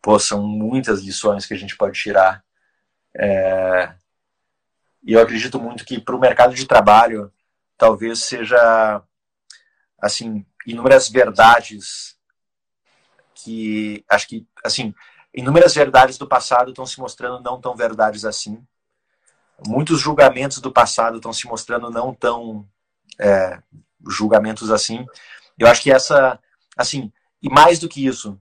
B: Pô, são muitas lições que a gente pode tirar. É... E eu acredito muito que para o mercado de trabalho, talvez seja assim, inúmeras verdades que acho que, assim, inúmeras verdades do passado estão se mostrando não tão verdades assim. Muitos julgamentos do passado estão se mostrando não tão é, julgamentos assim. Eu acho que essa, assim, e mais do que isso,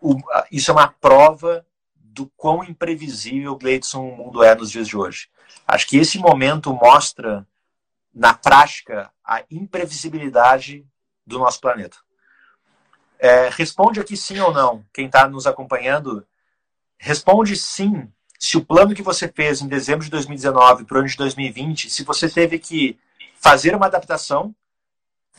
B: o, isso é uma prova do quão imprevisível, Gleidson, o mundo é nos dias de hoje. Acho que esse momento mostra, na prática, a imprevisibilidade do nosso planeta. É, responde aqui sim ou não, quem está nos acompanhando. Responde sim se o plano que você fez em dezembro de 2019 para o ano de 2020, se você teve que fazer uma adaptação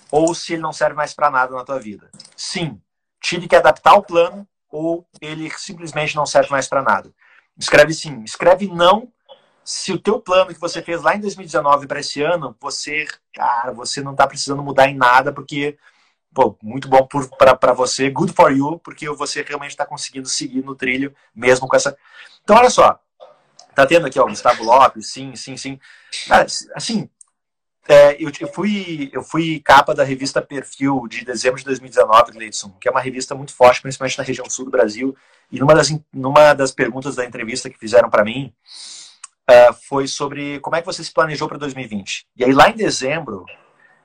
B: ou se ele não serve mais para nada na tua vida. Sim, tive que adaptar o plano ou ele simplesmente não serve mais para nada. Escreve sim, escreve não se o teu plano que você fez lá em 2019 para esse ano, você, cara, você não está precisando mudar em nada porque pô, muito bom para você, good for you, porque você realmente está conseguindo seguir no trilho, mesmo com essa. Então, olha só, tá tendo aqui, ó, Gustavo Lopes, sim, sim, sim. Assim, é, eu, eu, fui, eu fui capa da revista Perfil de dezembro de 2019, Gleidson, que é uma revista muito forte, principalmente na região sul do Brasil. E numa das, numa das perguntas da entrevista que fizeram para mim, uh, foi sobre como é que você se planejou para 2020. E aí, lá em dezembro,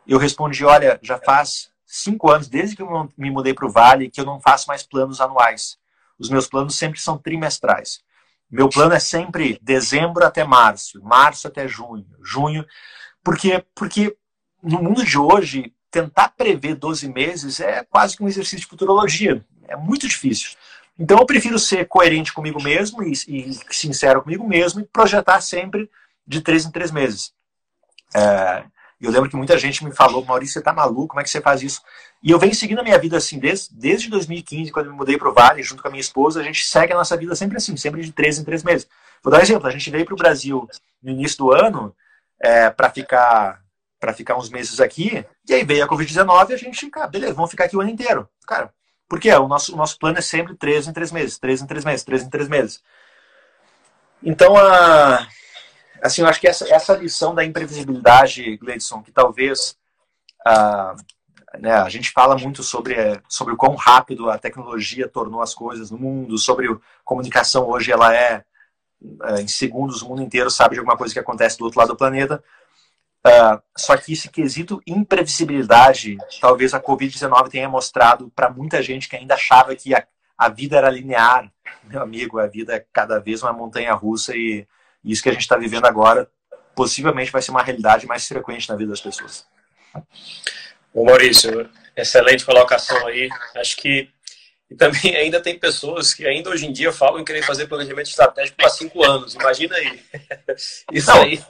B: eu respondi: olha, já faz cinco anos, desde que eu me mudei para o Vale, que eu não faço mais planos anuais. Os meus planos sempre são trimestrais. Meu plano é sempre dezembro até março, março até junho, junho, porque, porque no mundo de hoje, tentar prever 12 meses é quase que um exercício de futurologia. É muito difícil. Então eu prefiro ser coerente comigo mesmo e, e sincero comigo mesmo e projetar sempre de três em três meses. É, eu lembro que muita gente me falou, Maurício, você tá maluco, como é que você faz isso? E eu venho seguindo a minha vida assim, desde, desde 2015, quando eu me mudei pro Vale, junto com a minha esposa, a gente segue a nossa vida sempre assim, sempre de três em três meses. Vou dar um exemplo, a gente veio pro Brasil no início do ano é, para ficar para ficar uns meses aqui, e aí veio a Covid-19 e a gente, cara, beleza, vamos ficar aqui o ano inteiro. Cara, por quê? O nosso, o nosso plano é sempre três em três meses, três em três meses, três em três meses. Então, a, assim, eu acho que essa, essa lição da imprevisibilidade, Gleidson, que talvez ah, né, a gente fala muito sobre, sobre o quão rápido a tecnologia tornou as coisas no mundo, sobre a comunicação hoje ela é, é, em segundos, o mundo inteiro sabe de alguma coisa que acontece do outro lado do planeta. Uh, só que esse quesito imprevisibilidade, talvez a Covid-19 tenha mostrado para muita gente que ainda achava que a, a vida era linear. Meu amigo, a vida é cada vez uma montanha russa e isso que a gente está vivendo agora possivelmente vai ser uma realidade mais frequente na vida das pessoas.
C: Bom, Maurício, excelente colocação aí. Acho que e também ainda tem pessoas que ainda hoje em dia falam em querer fazer planejamento estratégico para cinco anos. Imagina aí. Isso Não, aí.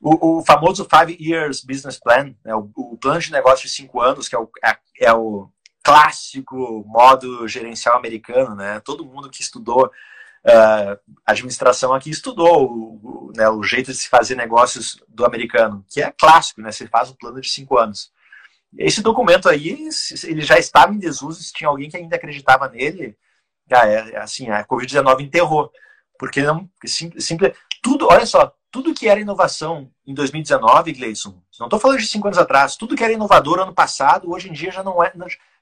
B: O, o, famoso Five Years Business Plan, né, o, o, plano de negócio de cinco anos, que é o, é, é o clássico modo gerencial americano, né? Todo mundo que estudou uh, administração aqui estudou o, né, o jeito de se fazer negócios do americano, que é clássico, né? Você faz um plano de cinco anos. Esse documento aí, ele já estava em desuso, se tinha alguém que ainda acreditava nele, já é, assim, a Covid-19 enterrou. Porque não, simples, tudo, olha só, tudo que era inovação em 2019, Gleison, não estou falando de cinco anos atrás, tudo que era inovador ano passado, hoje em dia já não é,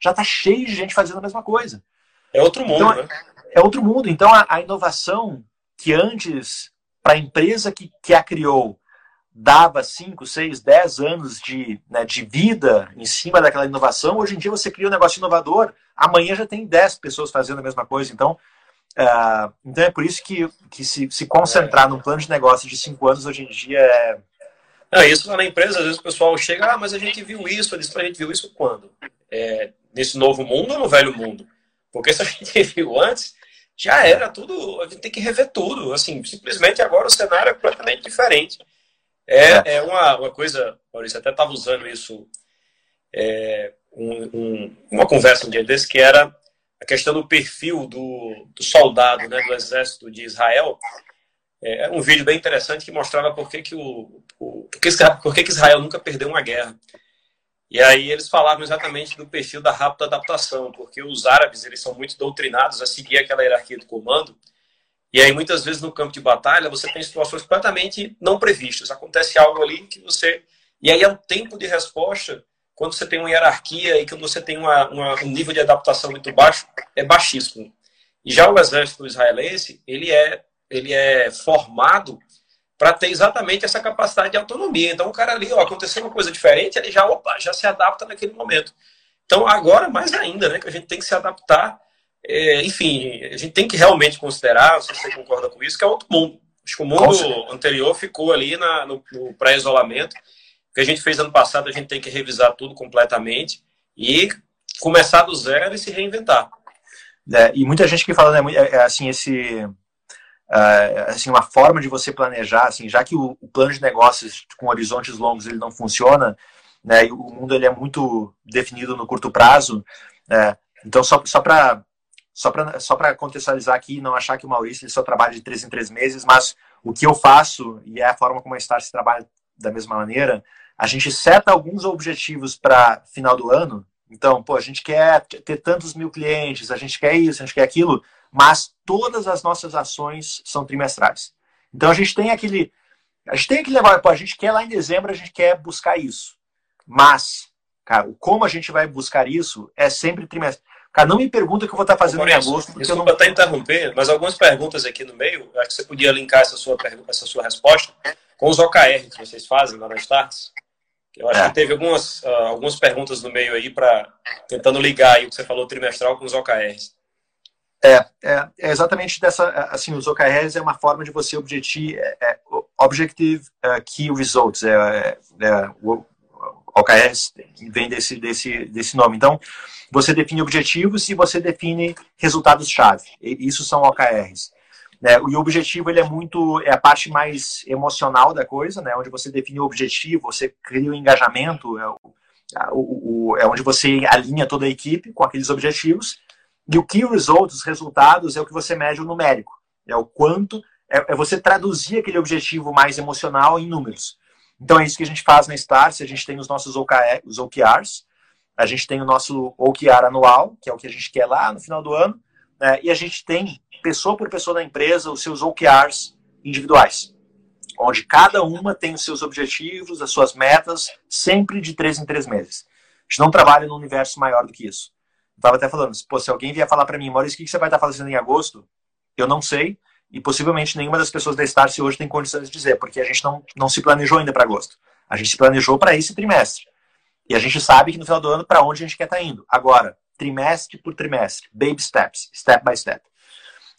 B: já está cheio de gente fazendo a mesma coisa.
C: É outro mundo,
B: então,
C: né?
B: É outro mundo. Então a, a inovação que antes, para a empresa que, que a criou, dava 5, 6, 10 anos de, né, de vida em cima daquela inovação, hoje em dia você cria um negócio inovador, amanhã já tem 10 pessoas fazendo a mesma coisa. Então, uh, então é por isso que, que se, se concentrar num plano de negócio de 5 anos hoje em dia é.
C: Isso na empresa, às vezes o pessoal chega, ah, mas a gente viu isso, a gente viu isso quando? É, nesse novo mundo ou no velho mundo? Porque se a gente viu antes, já era tudo, a gente tem que rever tudo. Assim, simplesmente agora o cenário é completamente diferente. É, é. é uma, uma coisa, Maurício, até estava usando isso, é, um, um, uma conversa um dia desse, que era a questão do perfil do, do soldado né, do exército de Israel. É, é um vídeo bem interessante que mostrava por que, que, o, o, por que, por que, que Israel nunca perdeu uma guerra. E aí eles falavam exatamente do perfil da rápida adaptação, porque os árabes eles são muito doutrinados a seguir aquela hierarquia do comando. E aí muitas vezes no campo de batalha você tem situações completamente não previstas. Acontece algo ali que você e aí é um tempo de resposta quando você tem uma hierarquia e quando você tem uma, uma, um nível de adaptação muito baixo, é baixíssimo. E já o exército israelense, ele é, ele é formado para ter exatamente essa capacidade de autonomia. Então, o cara ali, ó, aconteceu uma coisa diferente, ele já, opa, já se adapta naquele momento. Então, agora, mais ainda, né, que a gente tem que se adaptar. É, enfim, a gente tem que realmente considerar, não sei se você concorda com isso, que é outro mundo. Acho que o mundo anterior ficou ali na, no, no pré-isolamento. O que a gente fez ano passado, a gente tem que revisar tudo completamente e começar do zero e se reinventar.
B: É, e muita gente que fala, né, é, é, assim, esse, uh, assim, uma forma de você planejar, assim, já que o, o, plano de negócios com horizontes longos ele não funciona, né, e o mundo ele é muito definido no curto prazo, né, então só, só para só para só contextualizar aqui, não achar que o Maurício ele só trabalha de três em três meses, mas o que eu faço, e é a forma como a Star se trabalha da mesma maneira, a gente seta alguns objetivos para final do ano. Então, pô, a gente quer ter tantos mil clientes, a gente quer isso, a gente quer aquilo, mas todas as nossas ações são trimestrais. Então a gente tem aquele. A gente tem que levar, pô, a gente quer lá em dezembro, a gente quer buscar isso. Mas, cara, como a gente vai buscar isso é sempre trimestral. Cara, não me pergunta o que eu vou estar fazendo Maurício, em agosto.
C: Porque desculpa eu não... até interromper, mas algumas perguntas aqui no meio, acho que você podia linkar essa sua, essa sua resposta com os OKR que vocês fazem lá na Starts. Eu acho é. que teve algumas, uh, algumas perguntas no meio aí para tentando ligar aí o que você falou trimestral com os OKRs.
B: É, é, é, exatamente dessa, assim, os OKRs é uma forma de você objetir, é, é Objective uh, Key Results, é, é, é o OKRs vem desse, desse, desse nome. Então, você define objetivos e você define resultados-chave. Isso são OKRs. Né? E o objetivo ele é muito é a parte mais emocional da coisa, né? Onde você define o objetivo, você cria o engajamento, é, o, o, é onde você alinha toda a equipe com aqueles objetivos. E o key result, os resultados, é o que você mede o numérico. É o quanto é, é você traduzir aquele objetivo mais emocional em números. Então é isso que a gente faz na Starse. A gente tem os nossos OKR, os OKRs, a gente tem o nosso OKR anual, que é o que a gente quer lá no final do ano, né? e a gente tem, pessoa por pessoa da empresa, os seus OKRs individuais, onde cada uma tem os seus objetivos, as suas metas, sempre de três em três meses. A gente não trabalha num universo maior do que isso. Estava até falando, pô, se alguém vier falar para mim, Maurício, o que você vai estar fazendo em agosto? Eu não sei, e possivelmente nenhuma das pessoas da Starse hoje tem condições de dizer, porque a gente não, não se planejou ainda para agosto. A gente se planejou para esse trimestre. E a gente sabe que no final do ano para onde a gente quer estar tá indo. Agora, trimestre por trimestre, baby steps, step by step.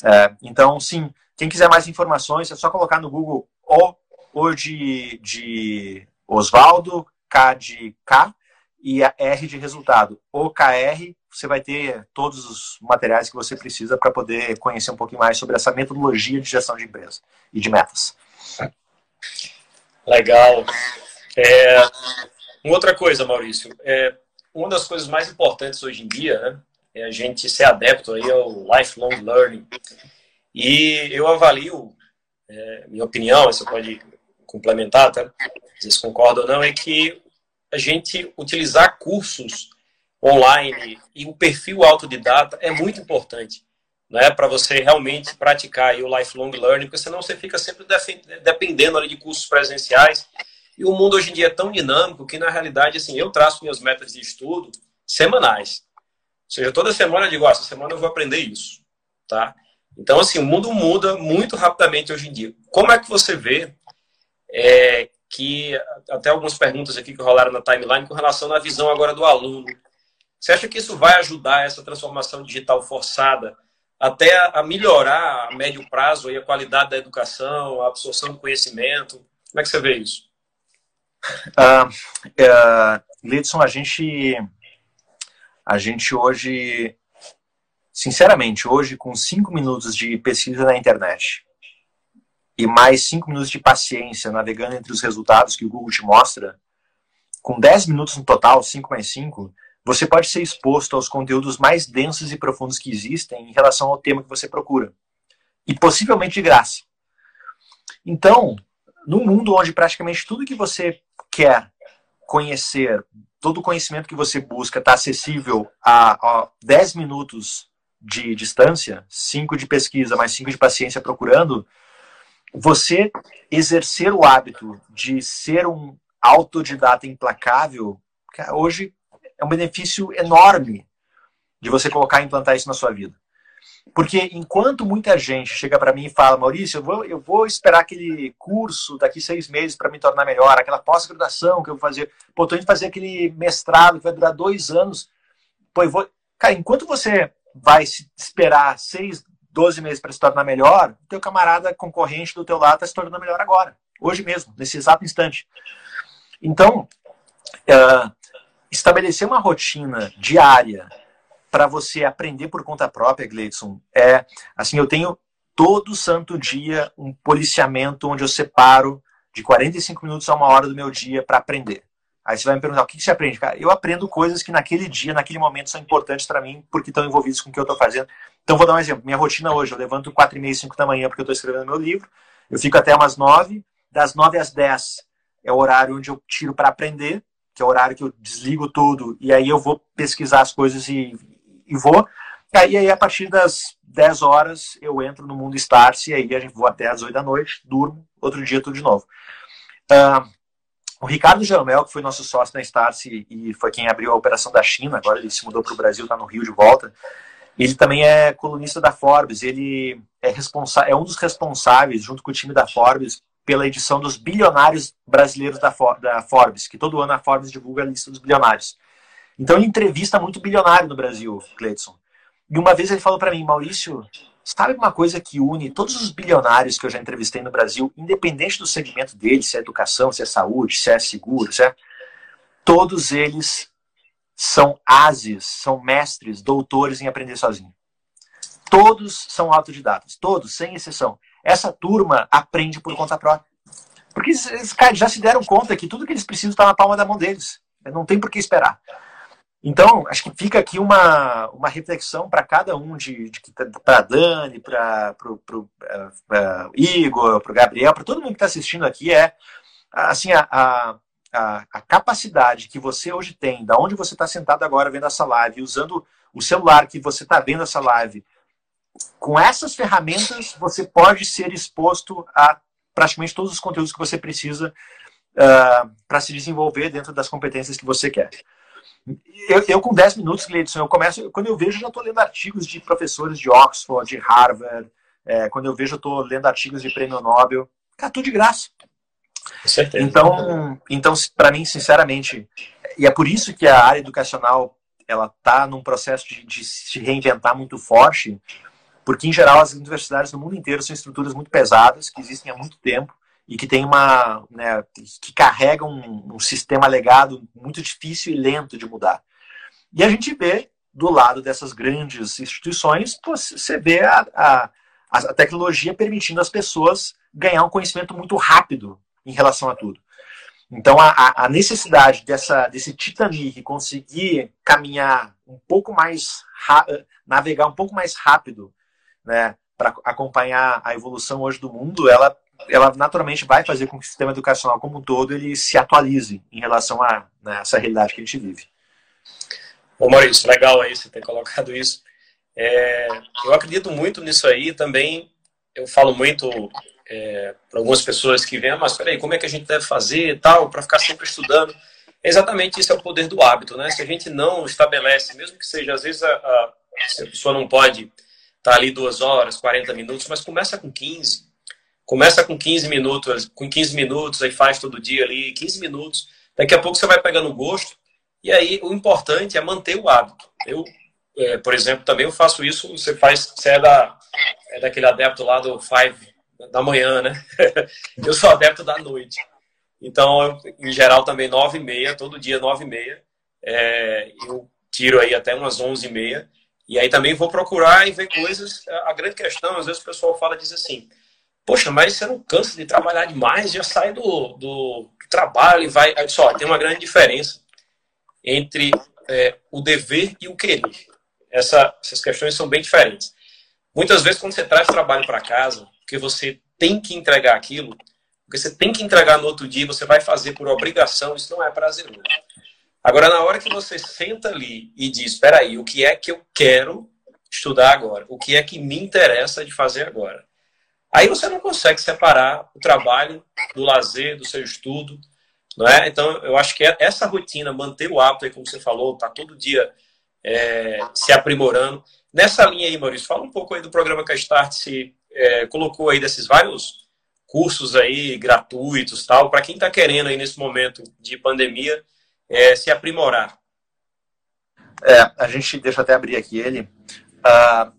B: É, então, sim, quem quiser mais informações, é só colocar no Google O, o de, de Osvaldo, K de K e a R de resultado. OKR, você vai ter todos os materiais que você precisa para poder conhecer um pouquinho mais sobre essa metodologia de gestão de empresa e de metas.
C: Legal. É, outra coisa, Maurício, é, uma das coisas mais importantes hoje em dia né, é a gente ser adepto aí ao lifelong learning. E eu avalio, é, minha opinião, você pode complementar, tá? se concorda ou não, é que a gente utilizar cursos online e o perfil autodidata é muito importante né, para você realmente praticar aí o lifelong learning, porque senão você fica sempre dependendo ali de cursos presenciais e o mundo hoje em dia é tão dinâmico que, na realidade, assim, eu traço minhas metas de estudo semanais. Ou seja, toda semana eu digo, ah, essa semana eu vou aprender isso. Tá? Então, assim, o mundo muda muito rapidamente hoje em dia. Como é que você vê é, que, até algumas perguntas aqui que rolaram na timeline com relação à visão agora do aluno. Você acha que isso vai ajudar essa transformação digital forçada até a melhorar a médio prazo a qualidade da educação, a absorção do conhecimento? Como é que você vê isso?
B: Uh, uh, Lidson, a gente, a gente hoje, sinceramente, hoje com cinco minutos de pesquisa na internet e mais cinco minutos de paciência navegando entre os resultados que o Google te mostra, com 10 minutos no total, 5 mais 5, você pode ser exposto aos conteúdos mais densos e profundos que existem em relação ao tema que você procura. E possivelmente de graça. Então, num mundo onde praticamente tudo que você quer conhecer, todo o conhecimento que você busca está acessível a, a 10 minutos de distância, 5 de pesquisa mais 5 de paciência procurando, você exercer o hábito de ser um autodidata implacável hoje é um benefício enorme de você colocar e implantar isso na sua vida. Porque enquanto muita gente chega para mim e fala, Maurício, eu vou, eu vou esperar aquele curso daqui seis meses para me tornar melhor, aquela pós-graduação que eu vou fazer, pô, tô indo fazer aquele mestrado que vai durar dois anos, pô, eu vou... Cara, enquanto você vai esperar seis, doze meses para se tornar melhor, o teu camarada concorrente do teu lado está se tornando melhor agora, hoje mesmo, nesse exato instante. Então, uh, estabelecer uma rotina diária para você aprender por conta própria, Gleidson, é assim, eu tenho todo santo dia um policiamento onde eu separo de 45 minutos a uma hora do meu dia para aprender. Aí você vai me perguntar, o que você aprende? Cara, eu aprendo coisas que naquele dia, naquele momento são importantes para mim porque estão envolvidos com o que eu estou fazendo. Então vou dar um exemplo. Minha rotina hoje, eu levanto 4 e meia, 5 da manhã porque eu estou escrevendo meu livro. Eu fico até umas 9, das 9 às 10 é o horário onde eu tiro para aprender, que é o horário que eu desligo tudo e aí eu vou pesquisar as coisas e, e vou. Aí, aí, a partir das 10 horas, eu entro no mundo Starse e aí a gente vou até as 8 da noite, durmo, outro dia tudo de novo. Uh, o Ricardo Jeromel, que foi nosso sócio na Starse e foi quem abriu a operação da China, agora ele se mudou para o Brasil, está no Rio de volta. Ele também é colunista da Forbes, ele é, é um dos responsáveis, junto com o time da Forbes, pela edição dos bilionários brasileiros da, For da Forbes, que todo ano a Forbes divulga a lista dos bilionários. Então ele entrevista muito bilionário no Brasil, Cleiton. E uma vez ele falou para mim, Maurício, sabe uma coisa que une todos os bilionários que eu já entrevistei no Brasil, independente do segmento deles, se é educação, se é saúde, se é seguro, se é... todos eles são ases, são mestres, doutores em aprender sozinho. Todos são autodidatas, todos, sem exceção. Essa turma aprende por conta própria. Porque esses caras já se deram conta que tudo que eles precisam está na palma da mão deles. Não tem por que esperar. Então, acho que fica aqui uma, uma reflexão para cada um, de, de para Dani, para o uh, uh, Igor, para o Gabriel, para todo mundo que está assistindo aqui, é assim a, a, a, capacidade que você hoje tem, da onde você está sentado agora vendo essa live, usando o celular que você está vendo essa live, com essas ferramentas você pode ser exposto a praticamente todos os conteúdos que você precisa uh, para se desenvolver dentro das competências que você quer. Eu, eu, com 10 minutos, Gleidson, eu começo, quando eu vejo, já estou lendo artigos de professores de Oxford, de Harvard, é, quando eu vejo, eu estou lendo artigos de prêmio Nobel. Cara, tudo de graça.
C: Com certeza.
B: Então, então para mim, sinceramente, e é por isso que a área educacional ela está num processo de, de, se reinventar muito forte, porque, em geral, as universidades no mundo inteiro são estruturas muito pesadas, que existem há muito tempo, e que tem uma né, que carrega um, um, sistema legado muito difícil e lento de mudar. E a gente vê do lado dessas grandes instituições, você vê a, a, a tecnologia permitindo às pessoas ganhar um conhecimento muito rápido em relação a tudo. Então a, a necessidade dessa, desse Titanic conseguir caminhar um pouco mais navegar um pouco mais rápido, né, para acompanhar a evolução hoje do mundo, ela ela naturalmente vai fazer com que o sistema educacional como um todo ele se atualize em relação a né, essa realidade que a gente vive.
C: Ô Maurício, legal aí você ter colocado isso. É, eu acredito muito nisso aí também. Eu falo muito é, para algumas pessoas que vêm, ah, mas peraí, como é que a gente deve fazer e tal, para ficar sempre estudando? Exatamente isso é o poder do hábito, né? Se a gente não estabelece, mesmo que seja, às vezes a, a, a pessoa não pode tá ali duas horas, 40 minutos, mas começa com 15, Começa com 15 minutos, com 15 minutos, aí faz todo dia ali, 15 minutos. Daqui a pouco você vai pegando gosto. E aí o importante é manter o hábito. Eu, é, por exemplo, também eu faço isso. Você faz, você é, da, é daquele adepto lá do 5 da manhã, né? eu sou adepto da noite. Então, eu, em geral, também 9 e meia, todo dia 9 e meia. É, eu tiro aí até umas 11 e meia. E aí também vou procurar e ver coisas. A grande questão, às vezes o pessoal fala, diz assim, Poxa, mas você não cansa de trabalhar demais, já sai do, do, trabalho e vai. Só, tem uma grande diferença entre é, o dever e o querer. Essa, essas questões são bem diferentes. Muitas vezes, quando você traz trabalho para casa, porque você tem que entregar aquilo, porque você tem que entregar no outro dia, você vai fazer por obrigação, isso não é prazeroso. Agora, na hora que você senta ali e diz: espera aí, o que é que eu quero estudar agora? O que é que me interessa de fazer agora? Aí você não consegue separar o trabalho do lazer, do seu estudo. Não é? Então, eu acho que é essa rotina, manter o hábito, aí, como você falou, tá todo dia é, se aprimorando. Nessa linha aí, Maurício, fala um pouco aí do programa que a Start se é, colocou aí desses vários cursos aí gratuitos tal, para quem está querendo aí nesse momento de pandemia é, se aprimorar.
B: É, a gente, deixa até abrir aqui ele. Uh,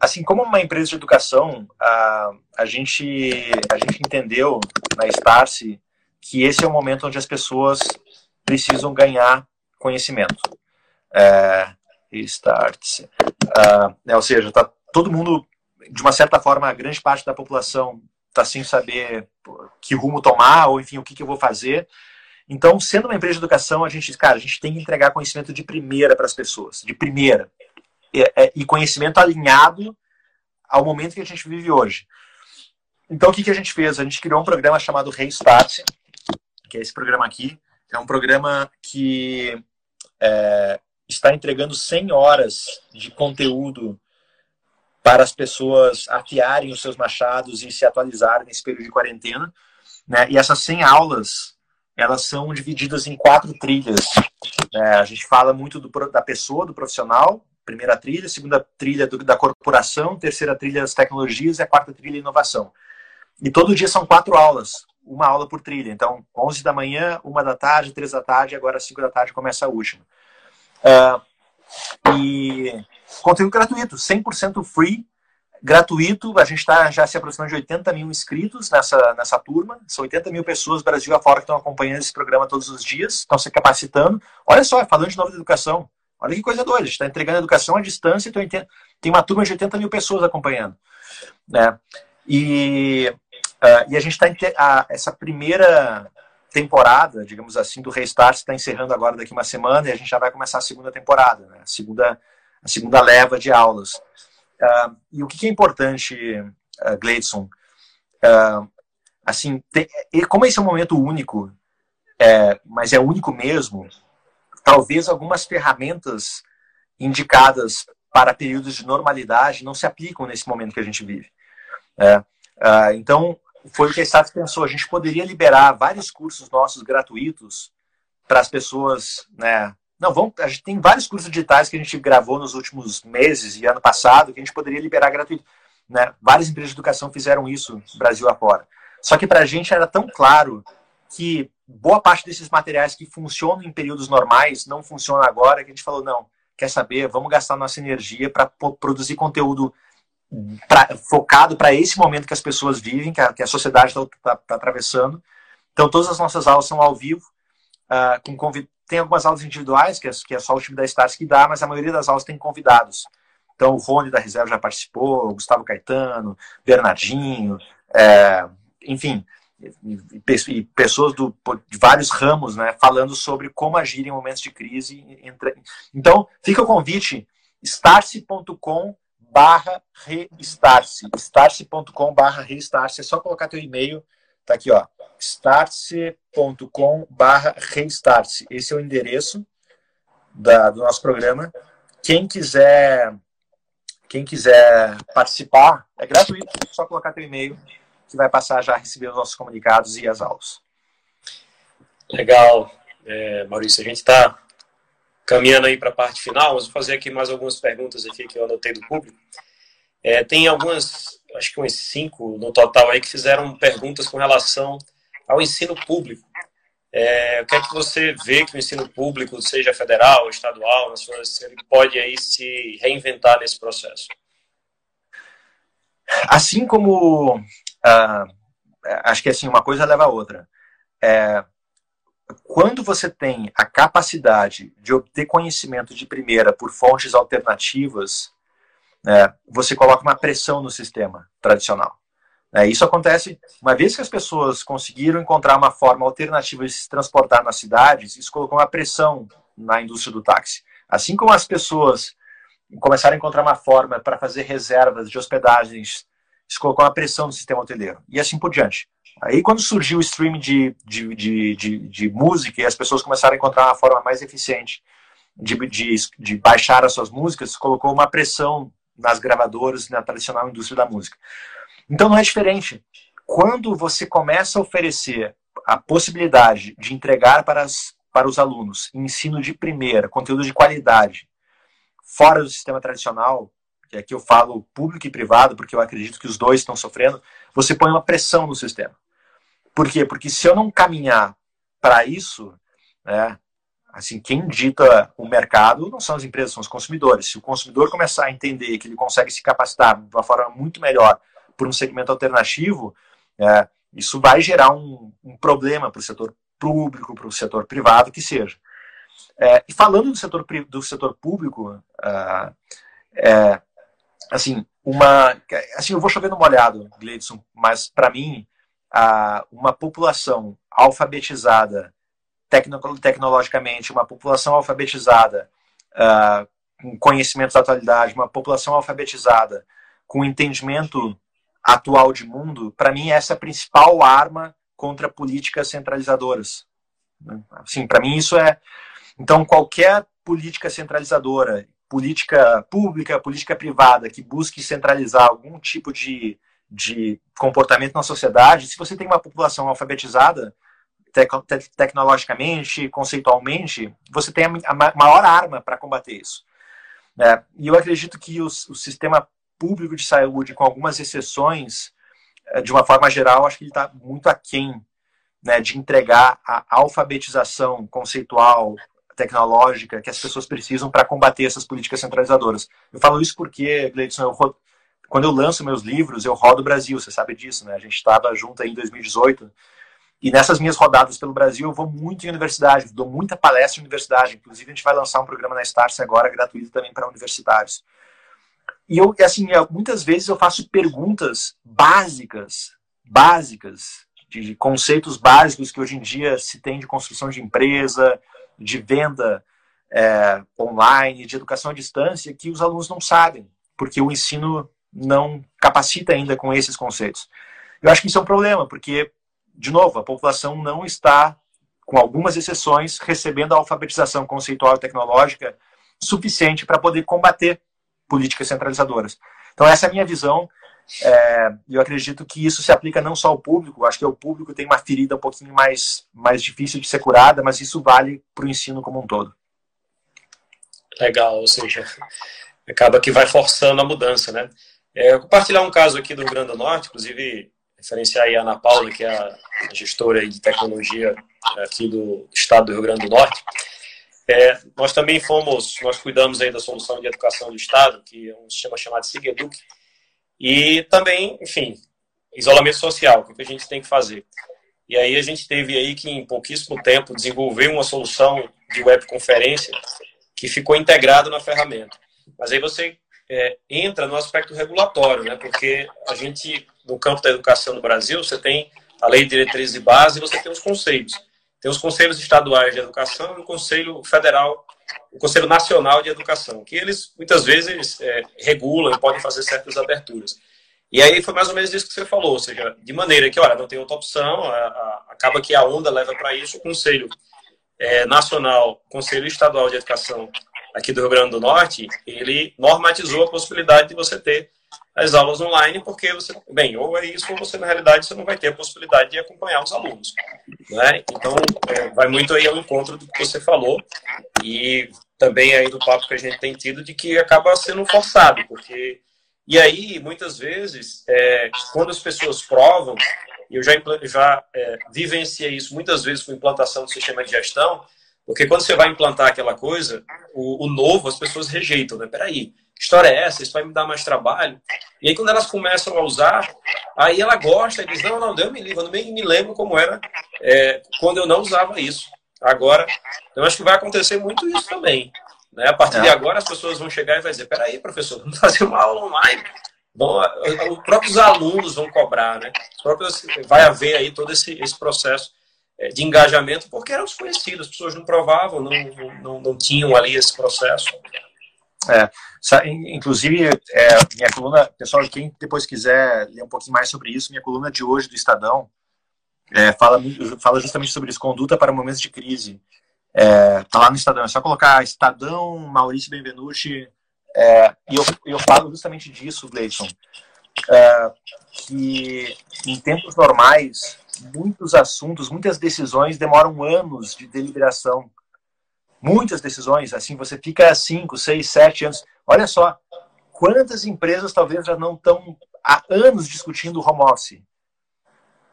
B: assim, como uma empresa de educação, uh, a, gente, a gente entendeu na Starse que esse é o momento onde as pessoas precisam ganhar conhecimento. É, Starts. Uh, é, ou seja, tá todo mundo, de uma certa forma, a grande parte da população está sem saber que rumo tomar, ou enfim, o que, que eu vou fazer. Então, sendo uma empresa de educação, a gente, cara, a gente tem que entregar conhecimento de primeira para as pessoas, de primeira. E, é, e, conhecimento alinhado ao momento que a gente vive hoje. Então, o que, que a gente fez? A gente criou um programa chamado Restart, que é esse programa aqui. É um programa que é, está entregando 100 horas de conteúdo para as pessoas afiarem os seus machados e se atualizarem nesse período de quarentena. Né? E essas 100 aulas elas são divididas em quatro trilhas. É, a gente fala muito do, da pessoa, do profissional, primeira trilha, segunda trilha do, da corporação, terceira trilha das tecnologias e a quarta trilha inovação. E todo dia são quatro aulas, uma aula por trilha. Então, 11 da manhã, uma da tarde, três da tarde, agora 5 da tarde começa a última. Uh, e conteúdo gratuito, 100% free, gratuito. A gente está já se aproximando de 80 mil inscritos nessa, nessa turma. São 80 mil pessoas Brasil afora que estão acompanhando esse programa todos os dias, estão se capacitando. Olha só, falando de nova educação. Olha que coisa doida. A gente está entregando educação à distância e tem uma turma de 80 mil pessoas acompanhando. Né? E, uh, e a gente está. Essa primeira temporada, digamos assim, do Restart está encerrando agora daqui uma semana e a gente já vai começar a segunda temporada, né? a, segunda, a segunda leva de aulas. Uh, e o que é importante, uh, Gleidson? Uh, assim, tem, como esse é um momento único, é, mas é único mesmo, talvez algumas ferramentas indicadas para períodos de normalidade não se aplicam nesse momento que a gente vive. É, uh, então, foi o que a Status pensou. A gente poderia liberar vários cursos nossos gratuitos para as pessoas né, não, vamos, a gente tem vários cursos digitais que a gente gravou nos últimos meses e ano passado que a gente poderia liberar gratuito. Né? Várias empresas de educação fizeram isso Brasil afora. Só que para a gente era tão claro que boa parte desses materiais que funcionam em períodos normais não funcionam agora que a gente falou, não, quer saber, vamos gastar nossa energia para produzir conteúdo pra, focado para esse momento que as pessoas vivem, que a, que a sociedade está tá, tá atravessando. Então, todas as nossas aulas são ao vivo, uh, com convid tem algumas aulas individuais, que é, que é só o time da Stars que dá, mas a maioria das aulas tem convidados. Então, o Rony da Reserva já participou, o Gustavo Caetano, Bernardinho, é, enfim, e, pessoas do, de vários ramos, né, falando sobre como agir em momentos de crise. Então, fica o convite, starse.com barra restarse, starse.com barra é só colocar teu e-mail, tá aqui, ó, startse.com barra restartse. Esse é o endereço da, do nosso programa. Quem quiser quem quiser participar, é gratuito, é só colocar teu e-mail que vai passar já a receber os nossos comunicados e as aulas.
C: Legal, é, Maurício. A gente está caminhando aí para a parte final. Vamos fazer aqui mais algumas perguntas aqui que eu anotei do público. É, tem algumas, acho que uns cinco no total aí que fizeram perguntas com relação ao ensino público. É, o que é que você vê que o ensino público, seja federal, estadual, nacional, ele pode aí se reinventar nesse processo?
B: Assim como uh, acho que assim uma coisa leva a outra. É, quando você tem a capacidade de obter conhecimento de primeira por fontes alternativas, é, você coloca uma pressão no sistema tradicional. É, isso acontece uma vez que as pessoas conseguiram encontrar uma forma alternativa de se transportar nas cidades, isso colocou uma pressão na indústria do táxi. Assim como as pessoas começaram a encontrar uma forma para fazer reservas de hospedagens, isso colocou uma pressão no sistema hoteleiro. E assim por diante. Aí, quando surgiu o streaming de, de, de, de, de música e as pessoas começaram a encontrar uma forma mais eficiente de, de, de baixar as suas músicas, colocou uma pressão nas gravadoras, na tradicional indústria da música. Então não é diferente. Quando você começa a oferecer a possibilidade de entregar para, as, para os alunos ensino de primeira, conteúdo de qualidade, fora do sistema tradicional, que aqui eu falo público e privado, porque eu acredito que os dois estão sofrendo, você põe uma pressão no sistema. Por quê? Porque se eu não caminhar para isso, né, assim, quem dita o mercado não são as empresas, são os consumidores. Se o consumidor começar a entender que ele consegue se capacitar de uma forma muito melhor por um segmento alternativo, é, isso vai gerar um, um problema para o setor público, para o setor privado, que seja. É, e falando do setor, do setor público, uh, é, assim, uma, assim, eu vou chover no molhado, Gleidson, mas para mim, uh, uma população alfabetizada tecno, tecnologicamente, uma população alfabetizada uh, com conhecimentos da atualidade, uma população alfabetizada com entendimento atual de mundo, para mim essa é a principal arma contra políticas centralizadoras. Assim, para mim isso é então qualquer política centralizadora, política pública, política privada que busque centralizar algum tipo de, de comportamento na sociedade, se você tem uma população alfabetizada, tec tecnologicamente, conceitualmente, você tem a, maior arma para combater isso. É, e eu acredito que o, o sistema público de saúde, com algumas exceções, eh, de uma forma geral, acho que ele está muito aquém né, de entregar a alfabetização conceitual, tecnológica que as pessoas precisam para combater essas políticas centralizadoras. Eu falo isso porque, Gleidson, eu, quando eu lanço meus livros, eu rodo o Brasil, você sabe disso, né? A gente estava junto aí em 2018 e nessas minhas rodadas pelo Brasil, eu vou muito em universidade, dou muita palestra em universidade. Inclusive, a gente vai lançar um programa na Starse agora, gratuito também para universitários. E eu, assim, muitas vezes eu faço perguntas básicas, básicas, de conceitos básicos que hoje em dia se tem de construção de empresa, de venda é, online, de educação à distância, que os alunos não sabem, porque o ensino não capacita ainda com esses conceitos. Eu acho que isso é um problema, porque, de novo, a população não está, com algumas exceções, recebendo a alfabetização conceitual e tecnológica suficiente para poder combater políticas centralizadoras. Então, essa é a minha visão. É, eu acredito que isso se aplica não só ao público, acho que o público tem uma ferida um pouquinho mais, mais difícil de ser curada, mas isso vale para o ensino como um todo.
C: Legal, ou seja, acaba que vai forçando a mudança, né? É, compartilhar um caso aqui do Rio Grande do Norte, inclusive referenciar aí a Ana Paula, que é a gestora de tecnologia aqui do estado do Rio Grande do Norte. É, nós também fomos, nós cuidamos aí da solução de educação do Estado, que é um sistema chamado SIGEDUC, e também, enfim, isolamento social, o que a gente tem que fazer. E aí a gente teve aí que, em pouquíssimo tempo, desenvolver uma solução de webconferência que ficou integrado na ferramenta. Mas aí você é, entra no aspecto regulatório, né? porque a gente, no campo da educação no Brasil, você tem a lei de diretrizes e base e você tem os conselhos. Tem os conselhos estaduais de educação e o Conselho Federal, o Conselho Nacional de Educação, que eles muitas vezes é, regulam e podem fazer certas aberturas. E aí foi mais ou menos isso que você falou, ou seja, de maneira que, olha, não tem outra opção, a, a, acaba que a onda leva para isso, o Conselho é, Nacional, Conselho Estadual de Educação aqui do Rio Grande do Norte, ele normatizou a possibilidade de você ter as aulas online, porque você, bem, ou é isso, ou você, na realidade, você não vai ter a possibilidade de acompanhar os alunos. Né? Então, é, vai muito aí ao encontro do que você falou, e também aí do papo que a gente tem tido de que acaba sendo forçado, porque. E aí, muitas vezes, é, quando as pessoas provam, eu já, já é, vivenciei isso muitas vezes com implantação do sistema de gestão, porque quando você vai implantar aquela coisa, o, o novo as pessoas rejeitam, né? Peraí, história é essa? Isso vai me dar mais trabalho? E aí, quando elas começam a usar, aí ela gosta e diz: Não, não, deu me livro, eu não me, me lembro como era é, quando eu não usava isso. Agora, eu acho que vai acontecer muito isso também. Né? A partir é. de agora, as pessoas vão chegar e vai dizer: Peraí, professor, vamos fazer uma aula online. Bom, os próprios alunos vão cobrar, né? Próprios, vai haver aí todo esse, esse processo é, de engajamento, porque eram desconhecidos, as pessoas não provavam, não, não, não tinham ali esse processo.
B: É, inclusive, é, minha coluna, pessoal, quem depois quiser ler um pouquinho mais sobre isso, minha coluna de hoje do Estadão é, fala, fala justamente sobre isso, conduta para momentos de crise. É, tá lá no Estadão, é só colocar Estadão, Maurício Benvenuti, é, e eu, eu falo justamente disso, Gleison, é, que em tempos normais muitos assuntos, muitas decisões demoram anos de deliberação. Muitas decisões, assim, você fica 5, 6, 7 anos. Olha só, quantas empresas talvez já não estão há anos discutindo home office.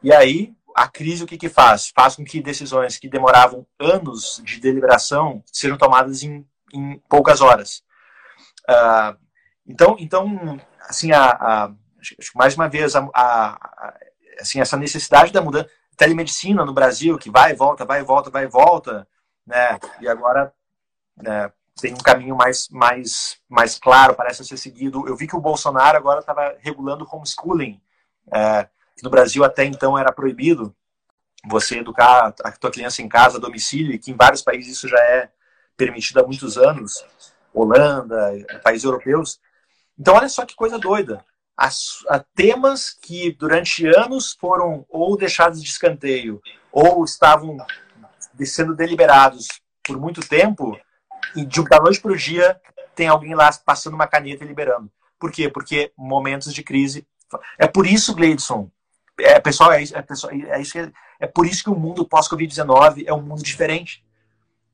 B: E aí, a crise o que, que faz? Faz com que decisões que demoravam anos de deliberação sejam tomadas em, em poucas horas. Uh, então, então, assim, a, a, mais uma vez, a, a, assim, essa necessidade da mudança, telemedicina no Brasil, que vai e volta, vai e volta, vai e volta, né? E agora né, tem um caminho mais, mais, mais claro, parece ser seguido. Eu vi que o Bolsonaro agora estava regulando homeschooling, é, que no Brasil até então era proibido você educar a tua criança em casa, a domicílio, e que em vários países isso já é permitido há muitos anos, Holanda, países europeus. Então olha só que coisa doida. As, a, temas que durante anos foram ou deixados de escanteio ou estavam sendo deliberados por muito tempo, e de da noite para o dia tem alguém lá passando uma caneta e liberando. Por quê? Porque momentos de crise. É por isso, Gleidson, é, pessoal, é, é, pessoal, é, isso que, é por isso que o mundo pós-Covid-19 é um mundo diferente.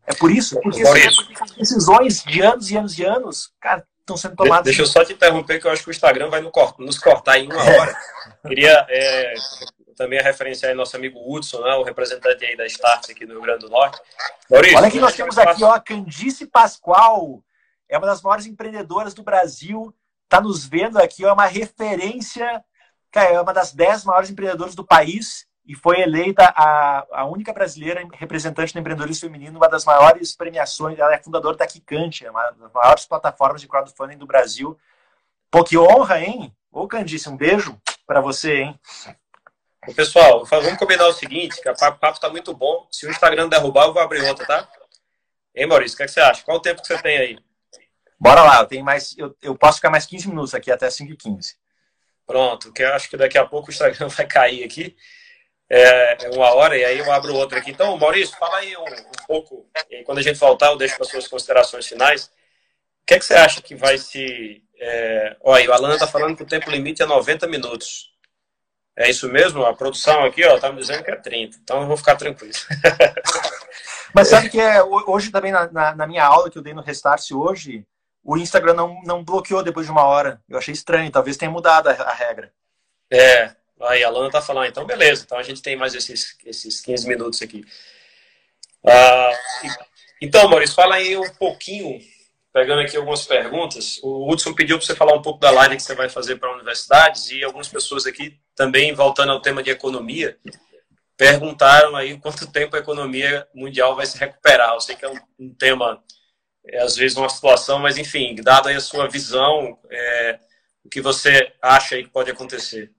B: É por isso, porque, por isso. as decisões de anos e anos e anos, cara, estão sendo tomadas.
C: Deixa eu só te interromper, que eu acho que o Instagram vai nos cortar em uma hora. Queria é, também referenciar nosso amigo Hudson, né, o representante aí da Start aqui do Rio Grande do Norte.
B: Maurício, Olha que nós temos aqui, ó, Candice Pascoal, é uma das maiores empreendedoras do Brasil, está nos vendo aqui, é uma referência, cara, é uma das dez maiores empreendedoras do país e foi eleita a, a única brasileira representante do empreendedorismo feminino, uma das maiores premiações, ela é fundadora da Kikante, é uma das maiores plataformas de crowdfunding do Brasil. Pô, que honra, hein? Ô, Candice, um beijo para você, hein?
C: Pessoal, vamos combinar o seguinte, que o papo está muito bom. Se o Instagram derrubar, eu vou abrir outra, tá? Hein, Maurício, o que, é que você acha? Qual o tempo que você tem aí?
B: Bora lá, eu tenho mais. Eu, eu posso ficar mais 15 minutos aqui até 5h15.
C: Pronto, que eu acho que daqui a pouco o Instagram vai cair aqui. É, é uma hora e aí eu abro outra aqui. Então, Maurício, fala aí um, um pouco. E quando a gente voltar, eu deixo para suas considerações finais. O que, é que você acha que vai se. É... Olha, o Alan está falando que o tempo limite é 90 minutos. É isso mesmo? A produção aqui, ó, tá me dizendo que é 30. Então eu vou ficar tranquilo.
B: Mas sabe que é, hoje também na, na, na, minha aula que eu dei no Restart hoje, o Instagram não, não bloqueou depois de uma hora. Eu achei estranho, talvez tenha mudado a, a regra.
C: É, aí a Lana tá falando, então beleza, então a gente tem mais esses, esses 15 minutos aqui. Ah, então, Maurício, fala aí um pouquinho pegando aqui algumas perguntas, o Hudson pediu para você falar um pouco da live que você vai fazer para universidades e algumas pessoas aqui também, voltando ao tema de economia, perguntaram aí quanto tempo a economia mundial vai se recuperar. Eu sei que é um, um tema, é, às vezes, uma situação, mas enfim, dado aí a sua visão, é, o que você acha aí que pode acontecer?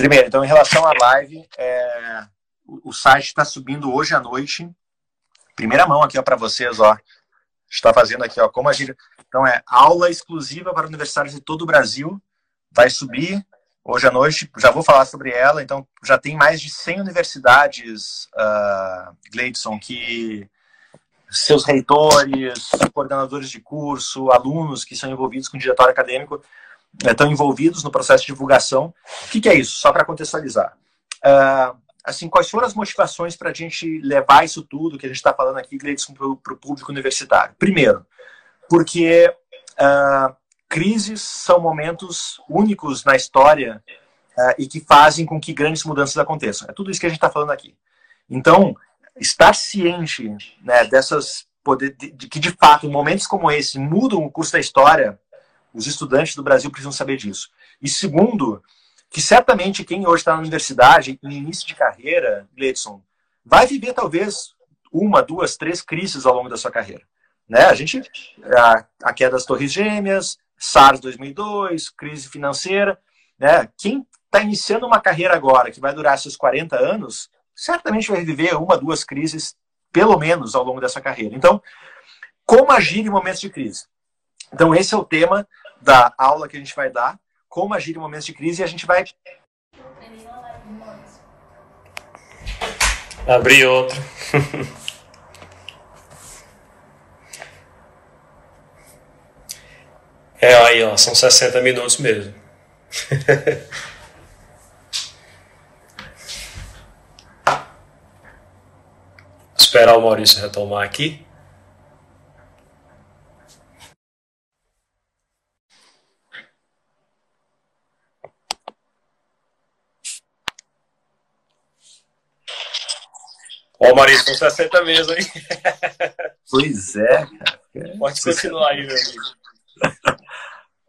B: Primeiro, então, em relação à live, é, o site está subindo hoje à noite. Primeira mão aqui para vocês, ó está fazendo aqui, ó, como agir. Então é aula exclusiva para universitários de todo o Brasil. Vai subir hoje à noite. Já vou falar sobre ela. Então já tem mais de 100 universidades, uh, Gleidson, que seus reitores, coordenadores de curso, alunos que são envolvidos com o diretório acadêmico estão envolvidos no processo de divulgação. O que, que é isso? Só para contextualizar. Uh, assim, quais foram as motivações para a gente levar isso tudo que a gente está falando aqui, Gleidson, para o público universitário? Primeiro, porque uh, crises são momentos únicos na história uh, e que fazem com que grandes mudanças aconteçam. É tudo isso que a gente está falando aqui. Então, estar ciente né, dessas poder, de, de, que de fato momentos como esse mudam o curso da história, os estudantes do Brasil precisam saber disso. E segundo, que certamente quem hoje está na universidade, em início de carreira, Gleidson, vai viver talvez uma, duas, três crises ao longo da sua carreira. Né? A gente, a, a queda das torres gêmeas, SARS 2002, crise financeira, né? Quem está iniciando uma carreira agora que vai durar seus 40 anos, certamente vai viver uma, duas crises, pelo menos, ao longo dessa carreira. Então, como agir em momentos de crise? Então, esse é o tema da aula que a gente vai dar, como agir em momentos de crise, e a gente vai.
C: Abri outro. é, aí, ó, são 60 minutos mesmo. Esperar o Maurício retomar aqui. Ó, Maurício, com 60 mesmo, hein?
B: Pois é,
C: cara. Pode continuar aí, meu amigo.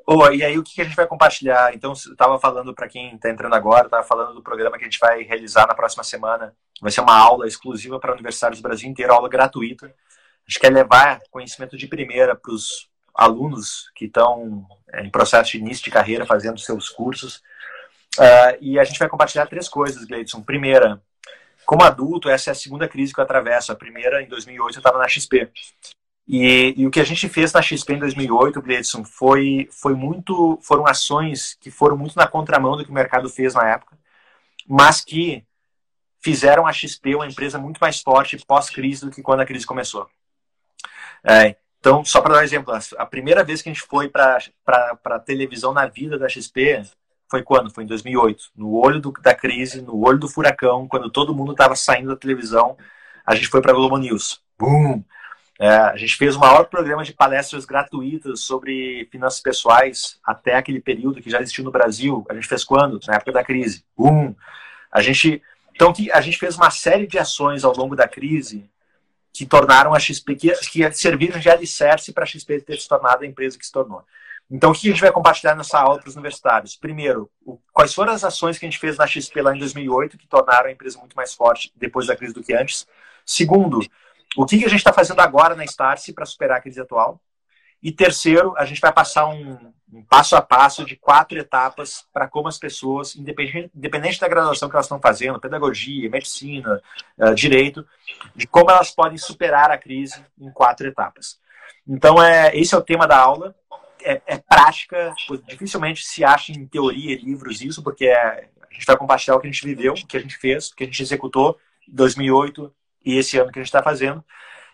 B: Oh, e aí, o que a gente vai compartilhar? Então, eu estava falando para quem está entrando agora, estava falando do programa que a gente vai realizar na próxima semana. Vai ser uma aula exclusiva para universitários do Brasil inteiro, aula gratuita. A gente quer levar conhecimento de primeira para os alunos que estão é, em processo de início de carreira, fazendo seus cursos. Uh, e a gente vai compartilhar três coisas, Gleidson. Primeira, como adulto, essa é a segunda crise que eu atravesso. A primeira, em 2008, eu estava na XP. E, e, o que a gente fez na XP em 2008, Gledson, foi, foi muito, foram ações que foram muito na contramão do que o mercado fez na época, mas que fizeram a XP uma empresa muito mais forte pós-crise do que quando a crise começou. É, então, só para dar um exemplo, a primeira vez que a gente foi para a televisão na vida da XP foi quando? Foi em 2008, no olho do, da crise, no olho do furacão, quando todo mundo estava saindo da televisão, a gente foi para a Globo News. Boom! É, a gente fez o maior programa de palestras gratuitas sobre finanças pessoais até aquele período que já existiu no Brasil. A gente fez quando? Na época da crise. Boom! A gente, então, a gente fez uma série de ações ao longo da crise que tornaram a XP, que, que serviram de alicerce para a XP ter se tornado a empresa que se tornou. Então, o que a gente vai compartilhar nessa aula para os universitários? Primeiro, o, quais foram as ações que a gente fez na XP lá em 2008 que tornaram a empresa muito mais forte depois da crise do que antes? Segundo, o que, a gente está fazendo agora na Starse para superar a crise atual? E terceiro, a gente vai passar um, um passo a passo de quatro etapas para como as pessoas, independente, independente, da graduação que elas estão fazendo, pedagogia, medicina, uh, direito, de como elas podem superar a crise em quatro etapas. Então, é, esse é o tema da aula é, é, prática, dificilmente se acha em teoria, livros, isso, porque é, a gente vai compartilhar o que a gente viveu, o que a gente fez, o que a gente executou em 2008 e esse ano que a gente está fazendo.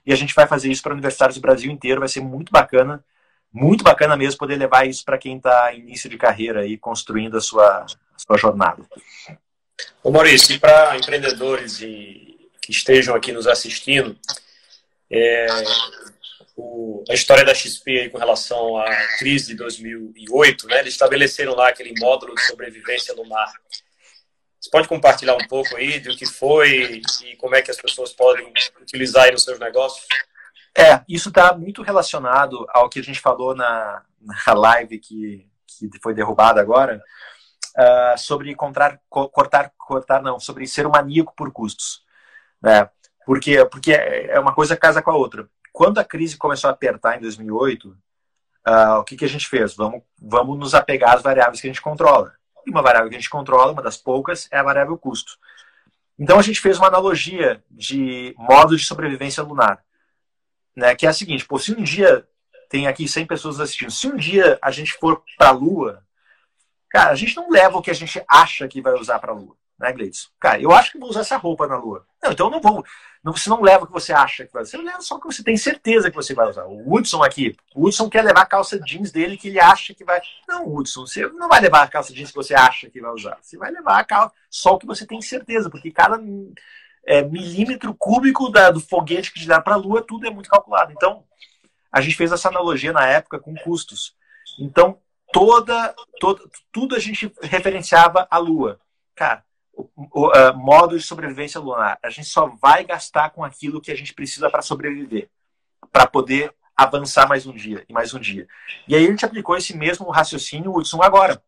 B: E a gente vai fazer isso para universitários do Brasil inteiro, vai ser muito bacana, muito bacana mesmo poder levar isso para quem está em início de carreira e construindo a sua, a sua jornada.
C: Ô Maurício, e para empreendedores e, que estejam aqui nos assistindo, é, o, a história da XP aí com relação à crise de 2008, né? Eles estabeleceram lá aquele módulo de sobrevivência no mar. Você pode compartilhar um pouco aí do que foi e como é que as pessoas podem utilizar aí nos seus negócios?
B: É, isso está muito relacionado ao que a gente falou na, na live que, que foi derrubada agora, uh, sobre encontrar, cortar, cortar não, sobre ser um maníaco por custos. Né? Porque, porque é uma coisa casa com a outra quando a crise começou a apertar em 2008, uh, ah, o que, que a gente fez? Vamos, vamos nos apegar às variáveis que a gente controla. E uma variável que a gente controla, uma das poucas, é a variável custo. Então a gente fez uma analogia de modo de sobrevivência lunar, né? Que é a seguinte: pô, se um dia tem aqui 100 pessoas assistindo, se um dia a gente for para a Lua, cara, a gente não leva o que a gente acha que vai usar para a Lua né, Gleidson? Cara, eu acho que vou usar essa roupa na lua. Não, então eu não vou. Não, você não leva o que você acha que vai usar. Você leva só o que você tem certeza que você vai usar. O Hudson aqui, o Hudson quer levar a calça jeans dele que ele acha que vai. Não, Hudson, você não vai levar a calça jeans que você acha que vai usar. Você vai levar a calça só o que você tem certeza, porque cada é, milímetro cúbico da, do foguete que te dá para a lua, tudo é muito calculado. Então, a gente fez essa analogia na época com custos. Então, toda, toda tudo a gente referenciava a lua. Cara, o, uh, modo de sobrevivência lunar. A gente só vai gastar com aquilo que a gente precisa para sobreviver, para poder avançar mais um dia e mais um dia. E aí a gente aplicou esse mesmo raciocínio, Hudson, agora,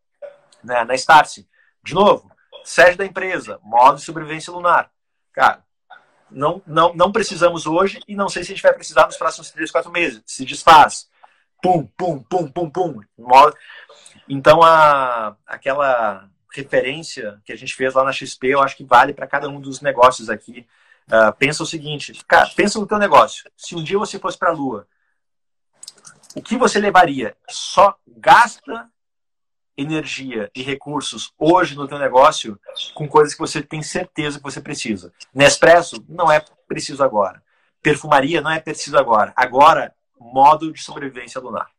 B: né, na Starse. De novo, sede da empresa, modo de sobrevivência lunar. Cara, não, não, não precisamos hoje e não sei se a gente vai precisar nos próximos 3, 4 meses. Se desfaz. Pum, pum, pum, pum, pum. Então, a, aquela referência que a gente fez lá na XP, eu acho que vale para cada um dos negócios aqui. Uh, pensa o seguinte, cara, pensa no teu negócio. Se um dia você fosse para a Lua, o que você levaria? Só gasta energia e recursos hoje no teu negócio com coisas que você tem certeza que você precisa. Nespresso não é preciso agora. Perfumaria não é preciso agora. Agora, modo de sobrevivência lunar.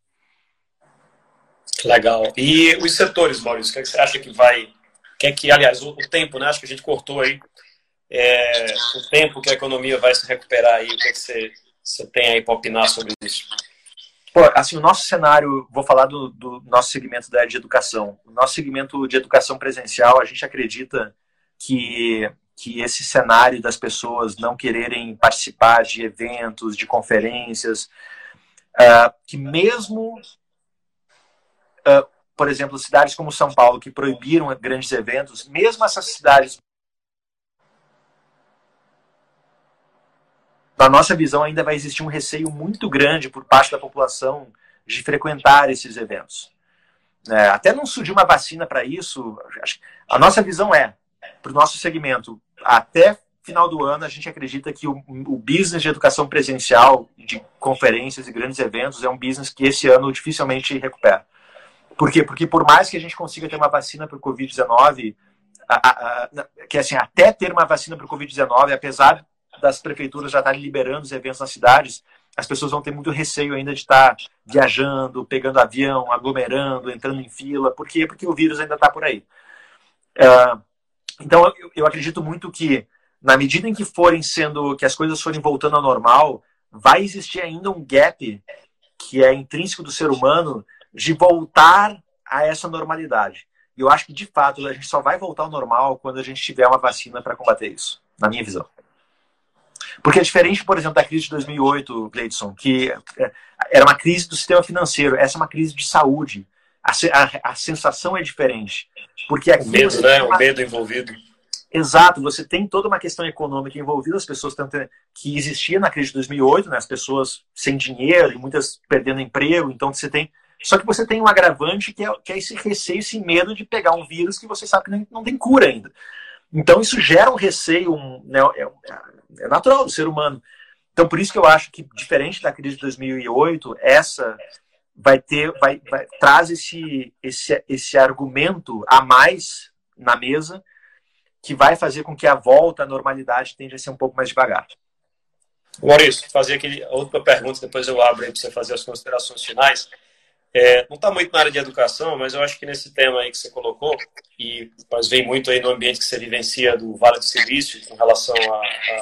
C: Legal. E os setores, Maurício, o que, é você acha que vai. Que é que, aliás, o, o, tempo, né? Acho que a gente cortou aí. é, o tempo que a economia vai se recuperar aí? O que, é que você, você tem aí para opinar sobre isso?
B: Pô, assim, o nosso cenário, vou falar do, do nosso segmento da de educação. O nosso segmento de educação presencial, a gente acredita que, que esse cenário das pessoas não quererem participar de eventos, de conferências, uh, que mesmo, uh, por exemplo, cidades como São Paulo, que proibiram grandes eventos, mesmo essas cidades na nossa visão, ainda vai existir um receio muito grande por parte da população de frequentar esses eventos. É, até não surgiu uma vacina para isso. A nossa visão é, para o nosso segmento, até final do ano, a gente acredita que o, o, business de educação presencial, de conferências e grandes eventos, é um business que esse ano dificilmente recupera. Por quê? Porque por mais que a gente consiga ter uma vacina para o Covid-19, que assim, até ter uma vacina para o Covid-19, apesar das prefeituras já estarem liberando os eventos nas cidades, as pessoas vão ter muito receio ainda de estar viajando, pegando avião, aglomerando, entrando em fila. Por quê? Porque o vírus ainda está por aí. Uh, então, eu, eu, acredito muito que, na medida em que forem sendo, que as coisas forem voltando ao normal, vai existir ainda um gap que é intrínseco do ser humano de voltar a essa normalidade. E eu acho que, de fato, a gente só vai voltar ao normal quando a gente tiver uma vacina para combater isso, na minha visão. Porque é diferente, por exemplo, da crise de 2008, Gleidson, que é, era uma crise do sistema financeiro, essa é uma crise de saúde. A, a, a sensação é diferente. Porque aqui
C: o medo, né? Uma... O medo envolvido.
B: Exato, você tem toda uma questão econômica envolvida, as pessoas que existia na crise de 2008, né, as pessoas sem dinheiro e muitas perdendo emprego, então você tem só que você tem um agravante que é, que é esse receio, esse medo de pegar um vírus que você sabe que não, não tem cura ainda. Então isso gera um receio, um, né, é, é natural do ser humano. Então, por isso que eu acho que, diferente da crise de 2008, essa vai ter, vai, vai traz esse, esse, esse argumento a mais na mesa que vai fazer com que a volta à normalidade tende a ser um pouco mais devagar.
C: Maurício, fazer aqui outra pergunta, depois eu abro aí para você fazer as considerações finais. É, não está muito na área de educação, mas eu acho que nesse tema aí que você colocou, e mas vem muito aí no ambiente que você vivencia do Vale do Silício com relação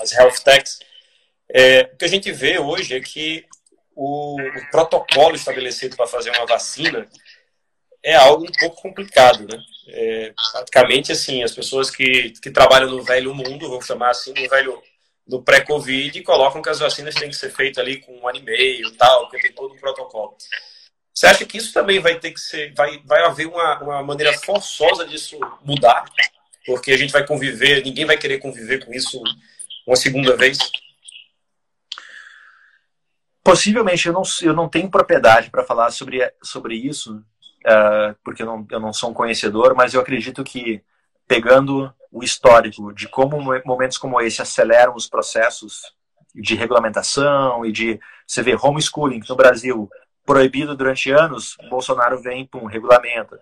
C: às health techs, é, o que a gente vê hoje é que o, o protocolo estabelecido para fazer uma vacina é algo um pouco complicado, né? É, praticamente assim, as pessoas que, que trabalham no velho mundo, vou chamar assim, no velho do pré-Covid, colocam que as vacinas têm que ser feitas ali com um ano e meio, tal, porque tem todo um protocolo. Você acha que isso também vai ter que ser, vai, vai haver uma, uma maneira forçosa disso mudar? Porque a gente vai conviver, ninguém vai querer conviver com isso uma segunda vez?
B: Possivelmente, eu não, eu não tenho propriedade para falar sobre, sobre isso, uh, porque eu não, eu não sou um conhecedor, mas eu acredito que, pegando o histórico de como momentos como esse aceleram os processos de regulamentação e de. Você vê homeschooling no Brasil proibido durante anos, Bolsonaro vem, pum, regulamenta.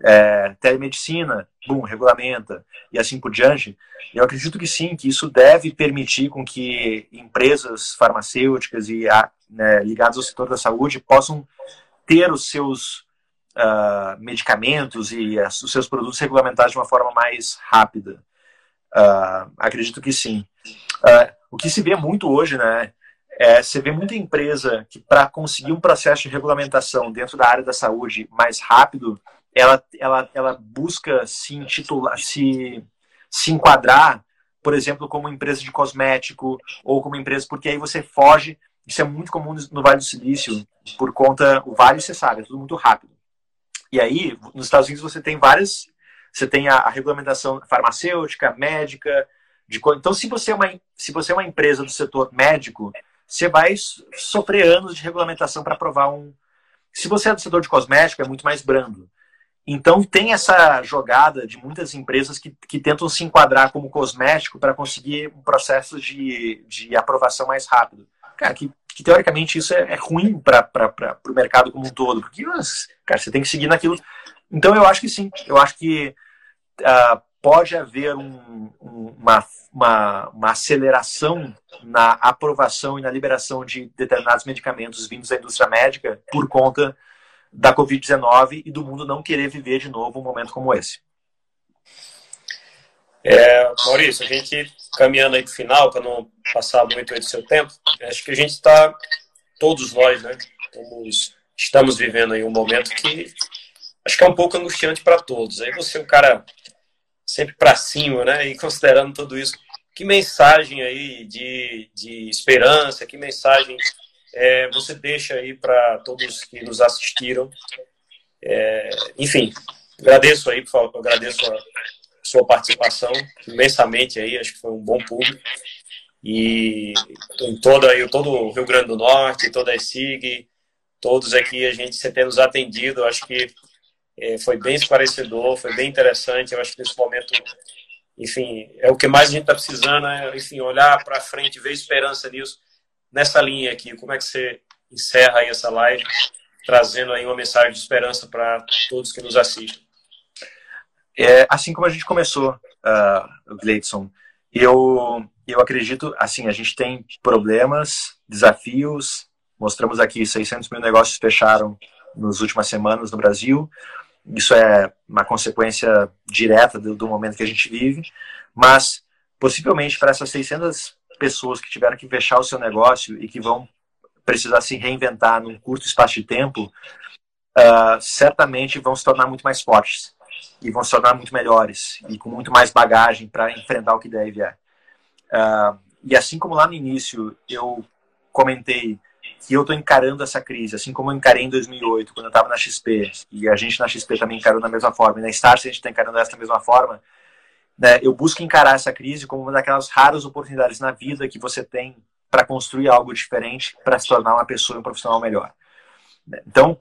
B: É, telemedicina, bum, regulamenta, e assim por diante. Eu acredito que sim, que isso deve permitir com que empresas farmacêuticas e né, ligadas ao setor da saúde possam ter os seus uh, medicamentos e as, os seus produtos regulamentados de uma forma mais rápida. Uh, acredito que sim. Uh, o que se vê muito hoje, né, é, você vê muita empresa que, para conseguir um processo de regulamentação dentro da área da saúde mais rápido, ela, ela, ela busca se intitular, se, se enquadrar, por exemplo, como empresa de cosmético ou como empresa, porque aí você foge. Isso é muito comum no Vale do Silício, por conta. O Vale, você sabe, é tudo muito rápido. E aí, nos Estados Unidos, você tem várias. Você tem a, a regulamentação farmacêutica, médica. De, então, se você, é uma, se você é uma empresa do setor médico, você vai sofrer anos de regulamentação para aprovar um. Se você é do setor de cosmético, é muito mais brando. Então, tem essa jogada de muitas empresas que, que tentam se enquadrar como cosmético para conseguir um processo de, de aprovação mais rápido. Cara, que, que teoricamente isso é, é ruim para o mercado como um todo, porque, cara, você tem que seguir naquilo. Então, eu acho que sim. Eu acho que uh, pode haver um, uma, uma, uma, aceleração na aprovação e na liberação de determinados medicamentos vindos da indústria médica por conta da Covid-19 e do mundo não querer viver de novo um momento como esse.
C: É, Maurício, a gente caminhando aí para o final, para não passar muito aí do seu tempo, acho que a gente está, todos nós, né, estamos, estamos vivendo aí um momento que acho que é um pouco angustiante para todos. Aí você é um cara sempre para cima, né, e considerando tudo isso, que mensagem aí de, de esperança, que mensagem é, você deixa aí para todos que nos assistiram? É, enfim, agradeço aí, por favor, agradeço a sua participação imensamente aí, acho que foi um bom público. E em toda, aí, todo o Rio Grande do Norte, toda a ESIG, todos aqui, a gente tem nos atendido, acho que foi bem esclarecedor, foi bem interessante, eu acho que nesse momento enfim, é o que mais a gente está precisando, é, enfim, olhar para frente, ver esperança nisso, nessa linha aqui. Como é que você encerra aí essa live, trazendo aí uma mensagem de esperança para todos que nos assistem?
B: É, assim como a gente começou, uh, Gleidson, eu, eu acredito, assim, a gente tem problemas, desafios, mostramos aqui 600 mil negócios fecharam nas últimas semanas no Brasil, isso é uma consequência direta do, do momento que a gente vive, mas possivelmente para essas 600 pessoas que tiveram que fechar o seu negócio e que vão precisar se reinventar num curto espaço de tempo, uh, certamente vão se tornar muito mais fortes e vão se tornar muito melhores e com muito mais bagagem para enfrentar o que deve é. Uh, e assim como lá no início eu comentei que eu estou encarando essa crise, assim como eu encarei em 2008, quando eu estava na XP, e a gente na XP também encarou da mesma forma, e na Stars a gente está encarando dessa mesma forma, né, eu busco encarar essa crise como uma daquelas raras oportunidades na vida que você tem para construir algo diferente, para se tornar uma pessoa e um profissional melhor. Então,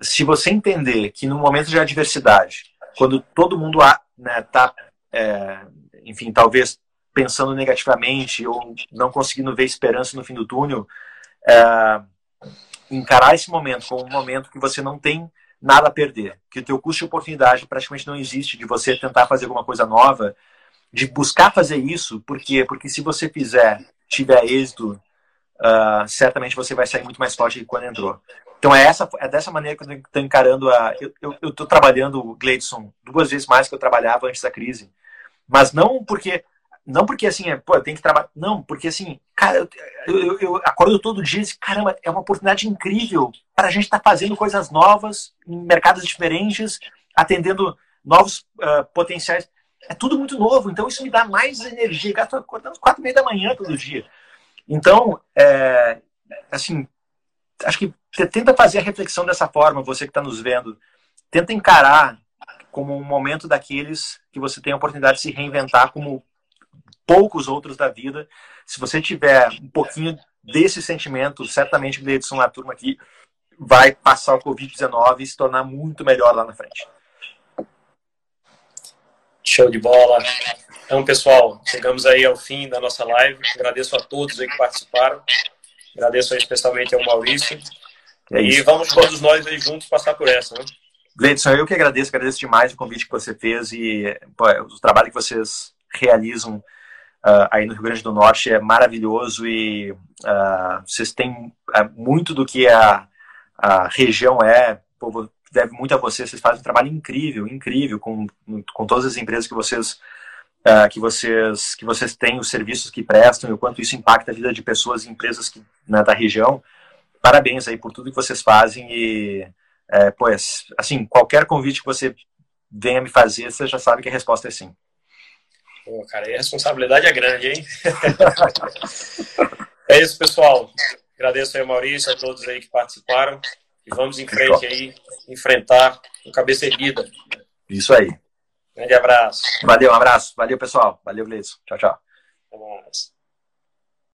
B: se você entender que no momento de adversidade, quando todo mundo está, né, tá, é, enfim, talvez pensando negativamente ou não conseguindo ver esperança no fim do túnel, é, encarar esse momento como um momento que você não tem nada a perder, que o teu custo de oportunidade praticamente não existe de você tentar fazer alguma coisa nova, de buscar fazer isso, por quê? Porque se você fizer, tiver êxito, uh, certamente você vai sair muito mais forte que quando entrou. Então é, essa, é dessa maneira que eu estou encarando a. Eu estou trabalhando, Gleidson, duas vezes mais que eu trabalhava antes da crise. Mas não porque não porque assim, é, pô, eu tenho que trabalhar. Não, porque assim, cara, eu, eu, eu acordo todo dia e digo, caramba, é uma oportunidade incrível para a gente estar tá fazendo coisas novas, em mercados diferentes, atendendo novos uh, potenciais. É tudo muito novo, então isso me dá mais energia. Estou acordando quatro e meia da manhã todo dia. Então, é, assim, acho que tenta fazer a reflexão dessa forma, você que está nos vendo. Tenta encarar como um momento daqueles que você tem a oportunidade de se reinventar como poucos outros da vida. Se você tiver um pouquinho desse sentimento, certamente o Edson na turma aqui vai passar o Covid-19 e se tornar muito melhor lá na frente.
C: Show de bola. Então, pessoal, chegamos aí ao fim da nossa live. Agradeço a todos aí que participaram. Agradeço aí especialmente ao Maurício. É e vamos todos nós aí juntos passar por essa, né?
B: Gleidson, eu que agradeço, agradeço demais o convite que você fez e pô, o trabalho que vocês realizam uh, aí no Rio Grande do Norte é maravilhoso e uh, vocês têm uh, muito do que a, a região é, povo deve muito a vocês, vocês fazem um trabalho incrível, incrível com, com todas as empresas que vocês Uh, que vocês que vocês têm os serviços que prestam e o quanto isso impacta a vida de pessoas e empresas que, né, da região. Parabéns aí por tudo que vocês fazem e é, pois assim qualquer convite que você venha me fazer, você já sabe que a resposta é sim.
C: Pô, cara, a responsabilidade é grande, hein? é isso, pessoal. Agradeço aí, Maurício, a todos aí que participaram. E vamos em frente aí, enfrentar com cabeça erguida.
B: Isso aí.
C: Grande abraço.
B: Valeu, um abraço. Valeu, pessoal. Valeu, Gleison. Tchau, tchau. Até mais.